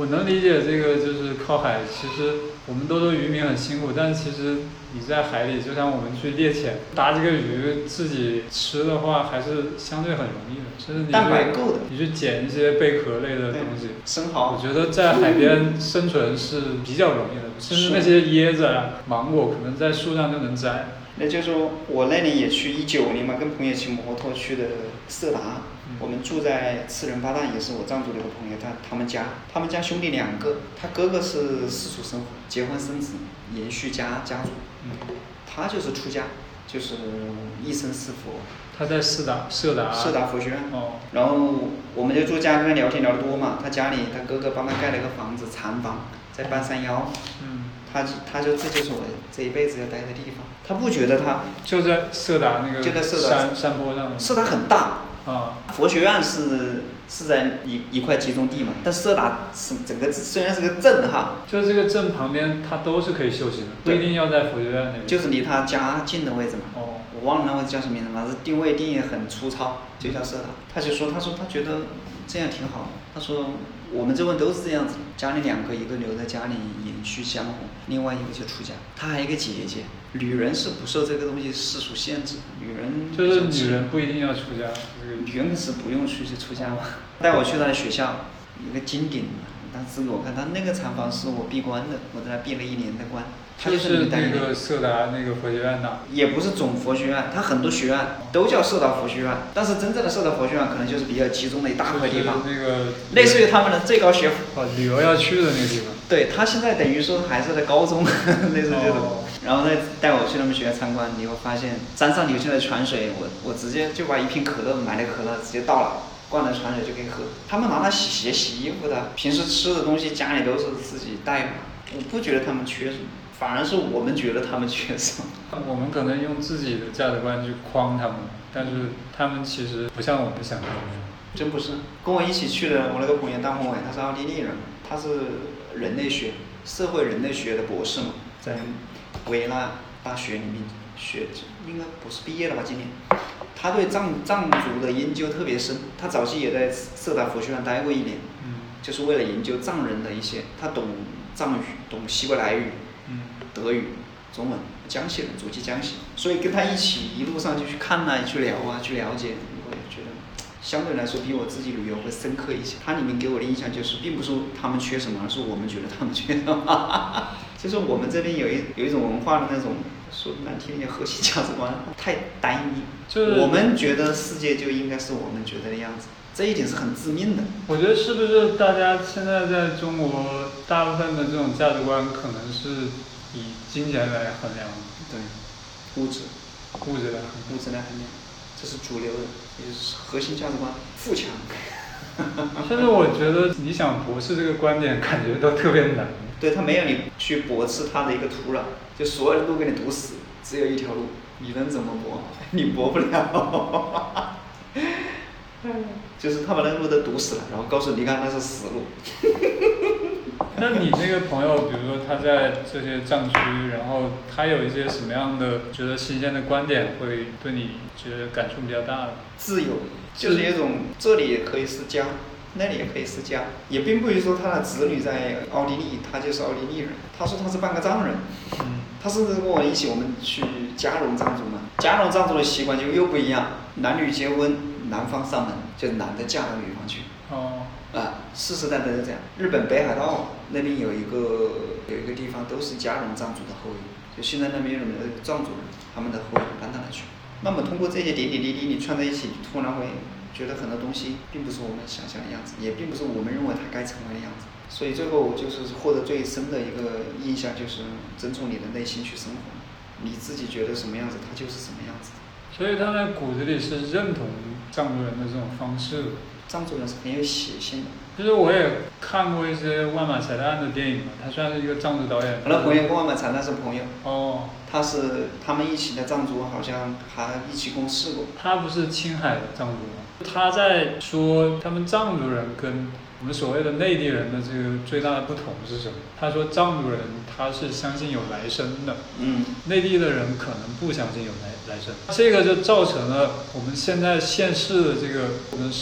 A: 我能理解这个，就是靠海。其实我们都说渔民很辛苦，但其实你在海里，就像我们去猎潜，打几个鱼自己吃的话，还是相对很容易的。就是你
B: 蛋白够的，
A: 你去捡一些贝壳类的东西，
B: 生蚝我。
A: 觉得在海边生存是比较容易的，甚至那些椰子啊、芒果，可能在树上就能摘。
B: 那就是说我那年也去一九年嘛，跟朋友骑摩托去的色达，
A: 嗯
B: 我们住在次仁巴旦，也是我藏族的一个朋友，他他们家，他们家兄弟两个，他哥哥是世俗生活，结婚生子，延续家家族，
A: 嗯，
B: 他就是出家，就是一生是佛，
A: 他在四达色达。
B: 色达佛学院。
A: 哦，
B: 然后我们就住家跟他聊天聊得多嘛，他家里他哥哥帮他盖了一个房子，禅房，在半山腰，
A: 嗯，
B: 他他就这就是我这一辈子要待的地方，他不觉得他
A: 就在色达那个
B: 就在色达
A: 山山坡上。
B: 色达很大，
A: 啊，
B: 佛学院是是在一一块集中地嘛，但色达是整个虽然是个镇哈，
A: 就是这个镇旁边，它都是可以修行的，不一定要在佛学院那边。
B: 就是离他家近的位置嘛。
A: 哦，
B: 我忘了那位置叫什么名字，反正定位定义很粗糙，就叫色达。他就说，他说他觉得这样挺好。他说我们这边都是这样子，家里两个，一个留在家里隐居江湖，另外一个就出家。他还有一个姐姐，女人是不受这个东西世俗限制，女人
A: 就是女人不一定要出家，
B: 女人是不用出去出家嘛。[laughs] 带我去他的学校，一个金顶，当时给我看，他那个禅房是我闭关的，我在那闭了一年的关。他
A: 就是那个色达那个佛学院的。
B: 也不是总佛学院，它很多学院都叫色达佛学院，但是真正的色达佛学院可能就是比较集中的一大块地方，
A: 那个
B: 类似于他们的最高学府。
A: 哦旅游要去的那个地方。
B: 对他现在等于说还是在高中，[laughs] 类似这种
A: 哦。
B: 然后再带我去他们学校参观，你会发现山上流下的泉水，我我直接就把一瓶可乐买了可乐直接倒了。灌了泉水就可以喝，他们拿它洗鞋、洗衣服的，平时吃的东西家里都是自己带的，我不觉得他们缺什么，反而是我们觉得他们缺少。
A: 我们可能用自己的价值观去框他们，但是他们其实不像我们想的那样。
B: 真不是，跟我一起去的我那个朋友大宏伟，他是奥地利人，他是人类学、社会人类学的博士嘛，在维也纳大学里面学，应该不是毕业了吧？今年，他对藏藏族的研究特别深，他早期也在色达佛学院待过一年，
A: 嗯
B: 就是为了研究藏人的一些，他懂藏语，懂希伯来语、
A: 嗯
B: 德语、中文，江西人，祖籍江西，所以跟他一起一路上就去看呐、去聊啊，去了解，我也觉得相对来说比我自己旅游会深刻一些。它里面给我的印象就是，并不是他们缺什么，而是我们觉得他们缺什么。就是我们这边有一有一种文化的那种说难听一点，核心价值观太单一。
A: 就是
B: 我们觉得世界就应该是我们觉得的样子，这一点是很致命的。
A: 我觉得是不是大家现在在中国大部分的这种价值观可能是金钱来衡量，
B: 对，物质，
A: 物质来衡
B: 物质来衡量，这是主流的，也是核心价值观，富强。
A: 量。甚至我觉得你想驳斥这个观点，感觉都特别难。
B: 对他没有你去驳斥他的一个土壤，就所有的路给你堵死，只有一条路，你能怎么驳？[laughs] 你驳不了。就是他把那个路都堵死了，然后告诉你，你看那是死路。[laughs]
A: 那你那个朋友，比如说他在这些藏区，然后他有一些什么样的觉得新鲜的观点，会对你觉得感触比较大的？
B: 自由，就是一种这里也可以是家，那里也可以是家，也并不是说他的子女在奥地利，他就是奥地利人。他说他是半个藏人，
A: 嗯，
B: 他甚至跟我一起，我们去加绒藏族嘛，加绒藏族的习惯就又不一样，男女结婚，男方上门，就是男的嫁到女方去。
A: 哦，
B: 啊，世世代代都这样。日本北海道那边有一个有一个地方都是加绒藏族的后裔，就现在那边有的藏族人，他们的后裔搬到那去。那么通过这些点点滴滴，你串在一起，突然会觉得很多东西并不是我们想象的样子，也并不是我们认为它该成为的样子。所以最后就是获得最深的一个印象，就是遵从你的内心去生活，你自己觉得什么样子，它就是什么样子。
A: 所以他在骨子里是认同藏族人的这种方式的。
B: 藏族人是很有血性的。
A: 其实我也看过一些万马才旦的电影嘛，他虽然是一个藏族导演。
B: 我的朋友跟万马才旦是朋友，
A: 哦，
B: 他是他们一起的藏族，好像还一起共事过。
A: 他不是青海的藏族吗？他在说他们藏族人跟我们所谓的内地人的这个最大的不同是什么？他说藏族人他是相信有来生的，
B: 嗯，
A: 内地的人可能不相信有来来生，这个就造成了我们现在现世的这个我们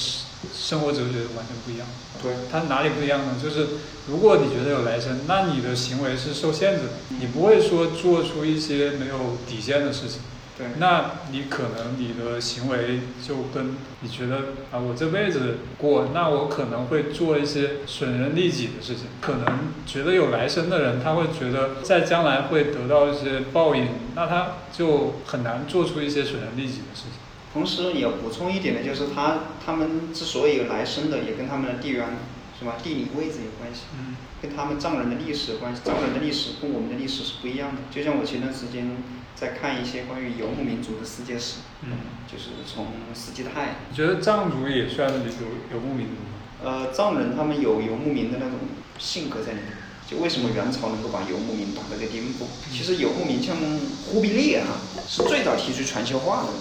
A: 生生活哲学完全不一样。
B: 对，
A: 它哪里不一样呢？就是如果你觉得有来生，那你的行为是受限制的，你不会说做出一些没有底线的事情。
B: 对，
A: 那你可能你的行为就跟你觉得啊，我这辈子过，那我可能会做一些损人利己的事情。可能觉得有来生的人，他会觉得在将来会得到一些报应，那他就很难做出一些损人利己的事情。
B: 同时也要补充一点的，就是他他们之所以有来生的，也跟他们的地缘是吧地理位置有关系，
A: 嗯
B: 跟他们藏人的历史有关系。藏人的历史跟我们的历史是不一样的。就像我前段时间在看一些关于游牧民族的世界史，
A: 嗯，
B: 就是从斯基泰，
A: 你觉得藏族也算是游游牧民族吗？
B: 呃，藏人他们有游牧民的那种性格在里面。就为什么元朝能够把游牧民打到这个地步？其实游牧民像忽必烈哈、是最早提出全球化的人，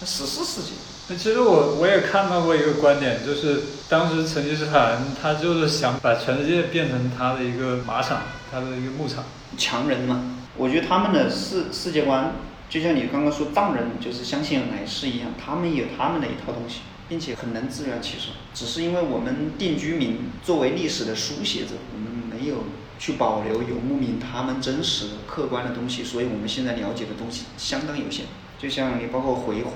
B: 那十四世纪。
A: 那其实我我也看到过一个观点，就是当时成吉思汗他就是想把全世界变成他的一个马场，他的一个牧场。
B: 强人嘛。我觉得他们的世世界观，就像你刚刚说藏人就是相信有来世一样，他们有他们的一套东西，并且很能自圆其说。只是因为我们定居民作为历史的书写者，我们没有去保留游牧民他们真实的客观的东西，所以我们现在了解的东西相当有限。就像你包括回鹘、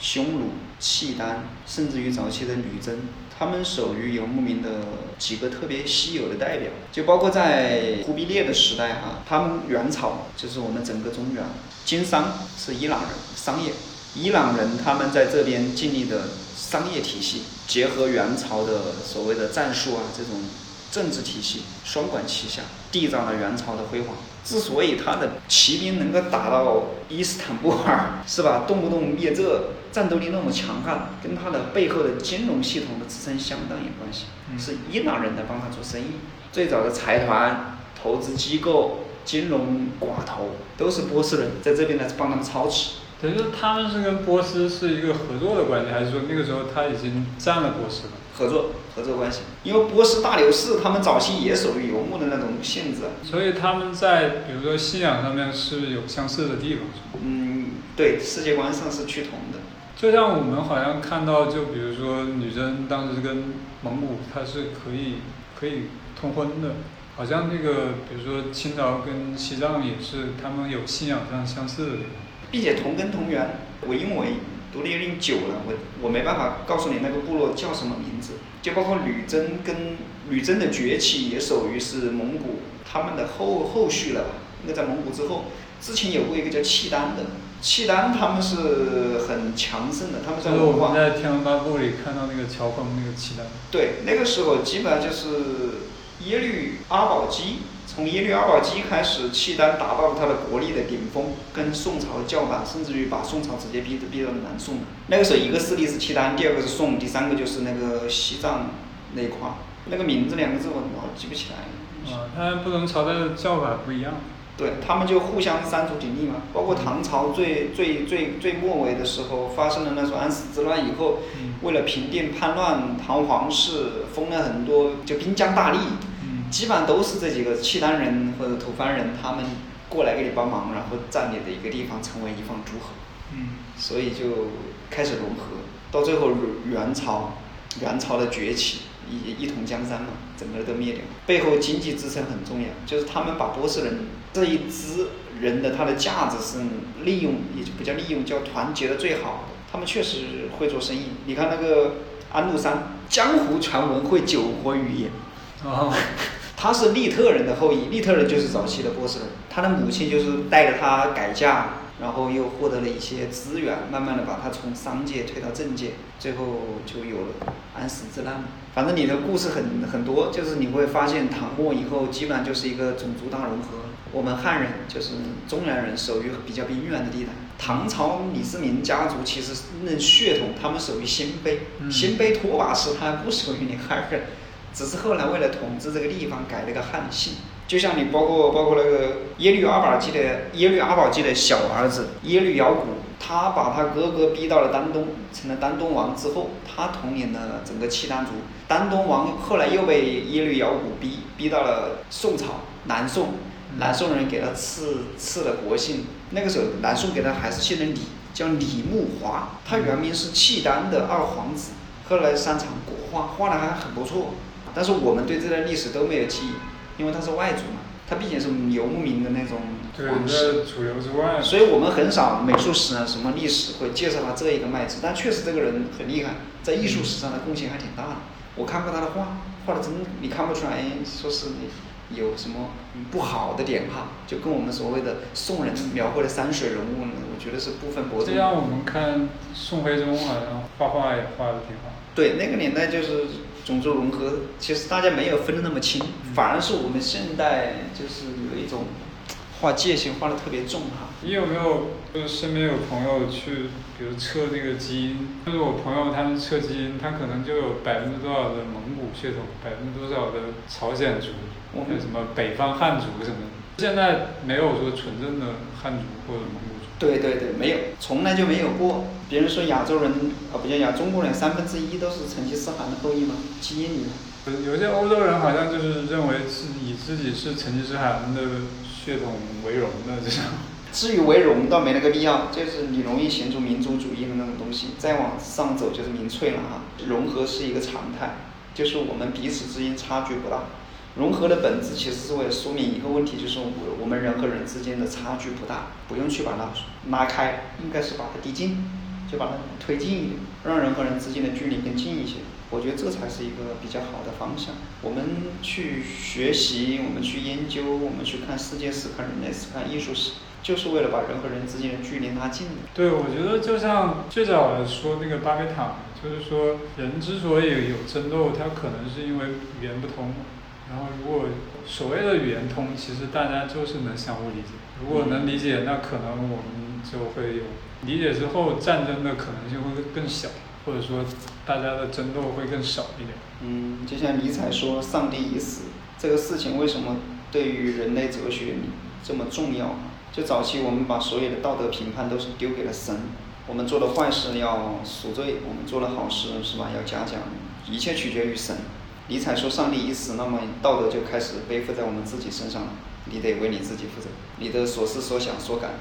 B: 匈奴、契丹，甚至于早期的女真，他们属于游牧民的几个特别稀有的代表。就包括在忽必烈的时代哈、他们元朝就是我们整个中原，经商是伊朗人，商业。伊朗人他们在这边建立的商业体系，结合元朝的所谓的战术啊这种政治体系，双管齐下，缔造了元朝的辉煌。之所以他的骑兵能够打到伊斯坦布尔，是吧？动不动灭这，战斗力那么强悍，跟他的背后的金融系统的支撑相当有关系。
A: 嗯
B: 是伊朗人在帮他做生意，最早的财团、投资机构、金融寡头都是波斯人在这边来帮他们操持。
A: 等于说他们是跟波斯是一个合作的关系，还是说那个时候他已经占了波斯了？
B: 合作合作关系，因为波斯大流士他们早期也属于游牧的那种性质啊。
A: 所以他们在比如说信仰上面是有相似的地方，
B: 嗯，对，世界观上是趋同的。
A: 就像我们好像看到，就比如说女真当时跟蒙古它是可以可以通婚的，好像那个比如说清朝跟西藏也是他们有信仰上相似的地方。
B: 并且同根同源。我因为独立有点久了，我我没办法告诉你那个部落叫什么名字，就包括女真跟女真的崛起也属于是蒙古他们的后后续了吧。那个在蒙古之后，之前有过一个叫契丹的，契丹他们是很强盛的，他们在
A: 就是我们在《天龙八部》里看到那个乔峰那个契丹。
B: 对，那个时候基本上就是耶律阿保机，从耶律阿保机开始，契丹达到了他的国力的顶峰，跟宋朝叫板，甚至于把宋朝直接逼逼到了南宋了。那个时候，一个势力是契丹，第二个是宋，第三个就是那个西藏那一块儿。那个名字两个字我老记不起来。
A: 啊，它不同朝代的叫法不一样。
B: 对他们就互相三足鼎立嘛，包括唐朝最最最最末尾的时候发生了那种安史之乱以后，
A: 嗯
B: 为了平定叛乱，唐皇室封了很多就边疆大吏，
A: 嗯
B: 基本上都是这几个契丹人或者吐蕃人，他们过来给你帮忙，然后占领的一个地方成为一方诸侯，
A: 嗯。
B: 所以就开始融合，到最后元朝，元朝的崛起，一一统江山嘛，整个都灭掉，背后经济支撑很重要，就是他们把波斯人这一支人的他的价值是利用，也就不叫利用，叫团结的最好的，他们确实会做生意，你看那个安禄山，江湖传闻会九国语言。
A: 哦，
B: 他是利特人的后裔，利特人就是早期的波斯人，他的母亲就是带着他改嫁，然后又获得了一些资源，慢慢的把他从商界推到政界，最后就有了安史之乱。反正你的故事很很多，就是你会发现唐末以后基本上就是一个种族大融合。我们汉人就是中原人，属于比较边缘的地带。唐朝李世民家族其实那血统，他们属于鲜卑，
A: 嗯
B: 鲜卑拓跋氏他不属于你汉人。只是后来为了统治这个地方改了个汉姓，就像你包括包括那个耶律阿保机的耶律阿保机的小儿子耶律姚古，他把他哥哥逼到了丹东，成了丹东王之后，他统领了整个契丹族。丹东王后来又被耶律姚古逼逼到了宋朝南宋，南宋人给他赐赐了国姓，那个时候南宋给他还是姓的李，叫李慕华，他原名是契丹的二皇子，后来擅长国画，画的还很不错。但是我们对这段历史都没有记忆，因为他是外族嘛，他毕竟是游牧民的那种
A: 对，
B: 皇室，
A: 在主流之外。
B: 所以我们很少美术史啊什么历史会介绍他这一个脉子，但确实这个人很厉害，在艺术史上的贡献还挺大的。我看过他的画，画的真你看不出来说是有什么不好的点哈，就跟我们所谓的宋人描绘的山水人物呢，我觉得是不分伯仲
A: 这。样我们看宋徽宗好像画画也画的挺好。
B: 对，那个年代就是种族融合，其实大家没有分得那么清，反而是我们现代就是有一种划界限划的特别重哈。
A: 你有没有就是身边有朋友去，比如测那个基因？就是我朋友他们测基因，他可能就有百分之多少的蒙古血统，百分之多少的朝鲜族，还有什么北方汉族什么的。现在没有说纯正的汉族或者蒙古族。
B: 对对对，没有，从来就没有过。别人说亚洲人啊，不叫亚中国人，三分之一都是成吉思汗的后裔嘛，基因里面。
A: 有有些欧洲人好像就是认为是以自己是成吉思汗的血统为荣的这种。[laughs]
B: 至于为荣倒没那个必要，就是你容易显出民族主义的那种东西，再往上走就是民粹了哈。融合是一个常态，就是我们彼此之间差距不大。融合的本质其实是为了说明一个问题，就是我我们人和人之间的差距不大，不用去把它拉开，应该是把它递进，就把它推进一点，让人和人之间的距离更近一些。我觉得这才是一个比较好的方向。我们去学习，我们去研究，我们去看世界史、看人类史、看艺术史，就是为了把人和人之间的距离拉近。
A: 对，我觉得就像最早说那个巴别塔，就是说人之所以有争斗，他可能是因为语言不通。然后如果所谓的语言通，其实大家就是能相互理解。如果能理解，那可能我们就会有理解之后，战争的可能性会更小，或者说大家的争斗会更少一点。
B: 嗯，就像尼采说“上帝已死”这个事情，为什么对于人类哲学这么重要？就早期我们把所有的道德评判都是丢给了神，我们做的坏事要赎罪，我们做的好事是吧要嘉奖，一切取决于神。尼采说“上帝已死”，那么道德就开始背负在我们自己身上了，你得为你自己负责，你的所思所想所感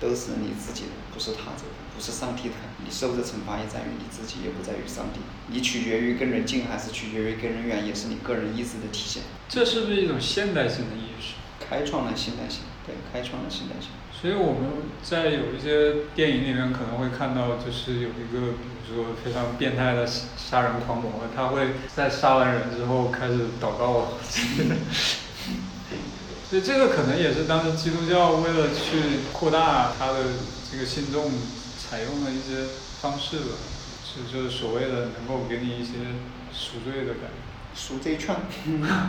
B: 都是你自己的，不是他者的，不是上帝的。你受的惩罚也在于你自己，也不在于上帝。你取决于跟人近还是取决于跟人远，也是你个人意志的体现。
A: 这是不是一种现代性的意识？
B: 开创了现代性，对，开创了现代性。
A: 所以我们在有一些电影里面可能会看到，就是有一个，比如说非常变态的杀人狂魔，他会在杀完人之后开始祷告。所以这个可能也是当时基督教为了去扩大他的这个信众采用的一些方式吧，是就是所谓的能够给你一些赎罪的感觉。
B: 赎罪券。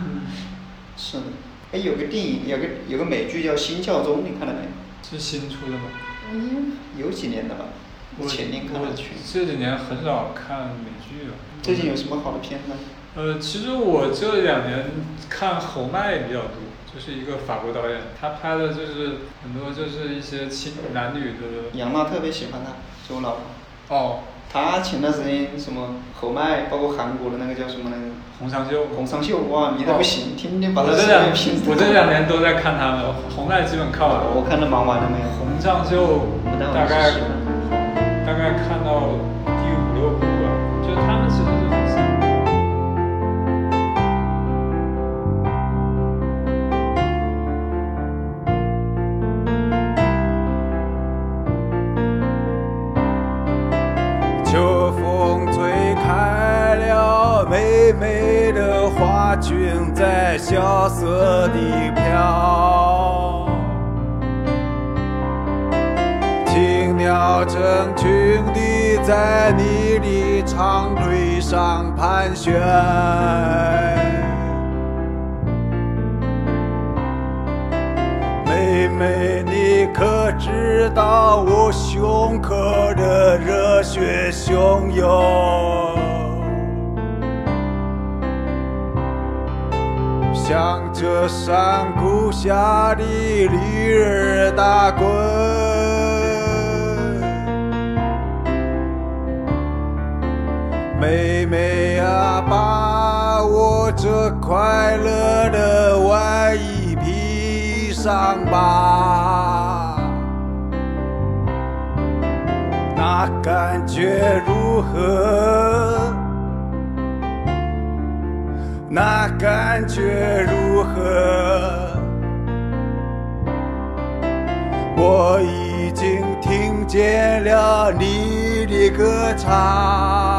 B: [laughs] 是的。哎，有个电影，有个有个美剧叫《新教宗》，你看了没？
A: 是新出的吗？
B: 嗯，有几年的吧。
A: 我
B: 前年看
A: 我
B: 的剧。
A: 这几年很少看美剧了。
B: 最近有什么好的片子？
A: 呃，其实我这两年看侯麦比较多，就是一个法国导演，他拍的就是很多就是一些亲男女的。
B: 杨娜特别喜欢他，是我老婆。
A: 哦，
B: 他前段时间什么侯麦，包括韩国的那个叫什么来着？
A: 洪尚秀。
B: 洪尚秀，哇，迷得不行，天天把他
A: 我这两
B: 片子
A: 我这两年都在看他的，红麦基本看完了。
B: 我看的忙完了没有？
A: 洪尚秀大概大概看到第五六部吧，就他们其实是很像。
C: 秋风吹开了美美的花裙，在萧瑟地飘。青鸟成群地在你的长腿上盘旋。妹妹，你可知道我胸口的热血汹涌？向着山谷下的驴儿打滚。这快乐的外衣披上吧，那感觉如何？那感觉如何？我已经听见了你的歌唱。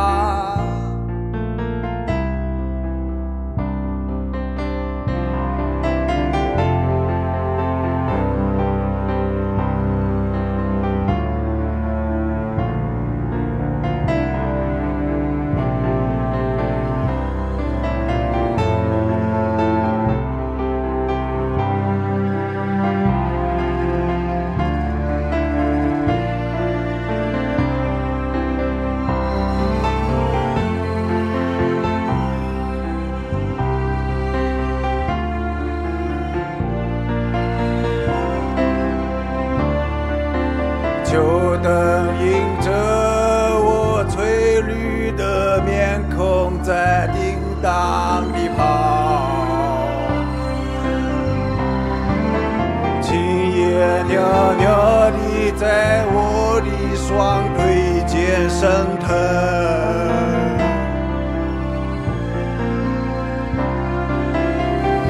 C: 天空，在叮当地跑。青叶袅袅地在我的双腿间升腾。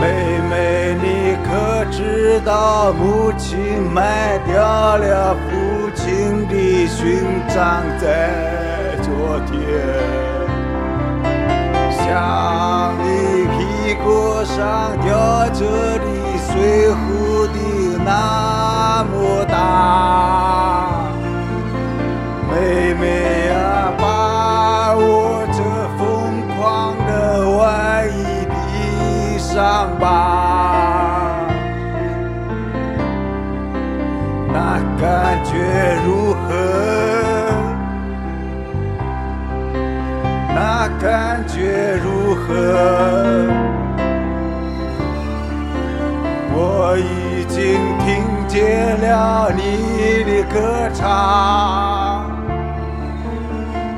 C: 妹妹，你可知道母亲卖掉了父亲的勋章在昨天？像你屁股上吊着的水壶的那么大。妹妹啊，把我这疯狂的外衣披上吧，那感觉如何？那感觉如何？我已经听见了你的歌唱，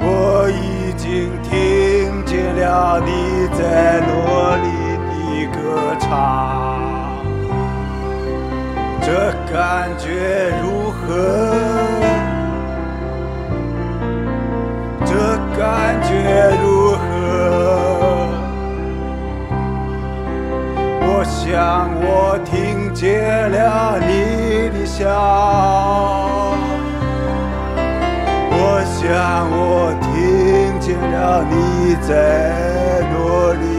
C: 我已经听见了你在努力的歌唱，这感觉如何？这感觉如何？我想我听见了你的笑，我想我听见了你在哪里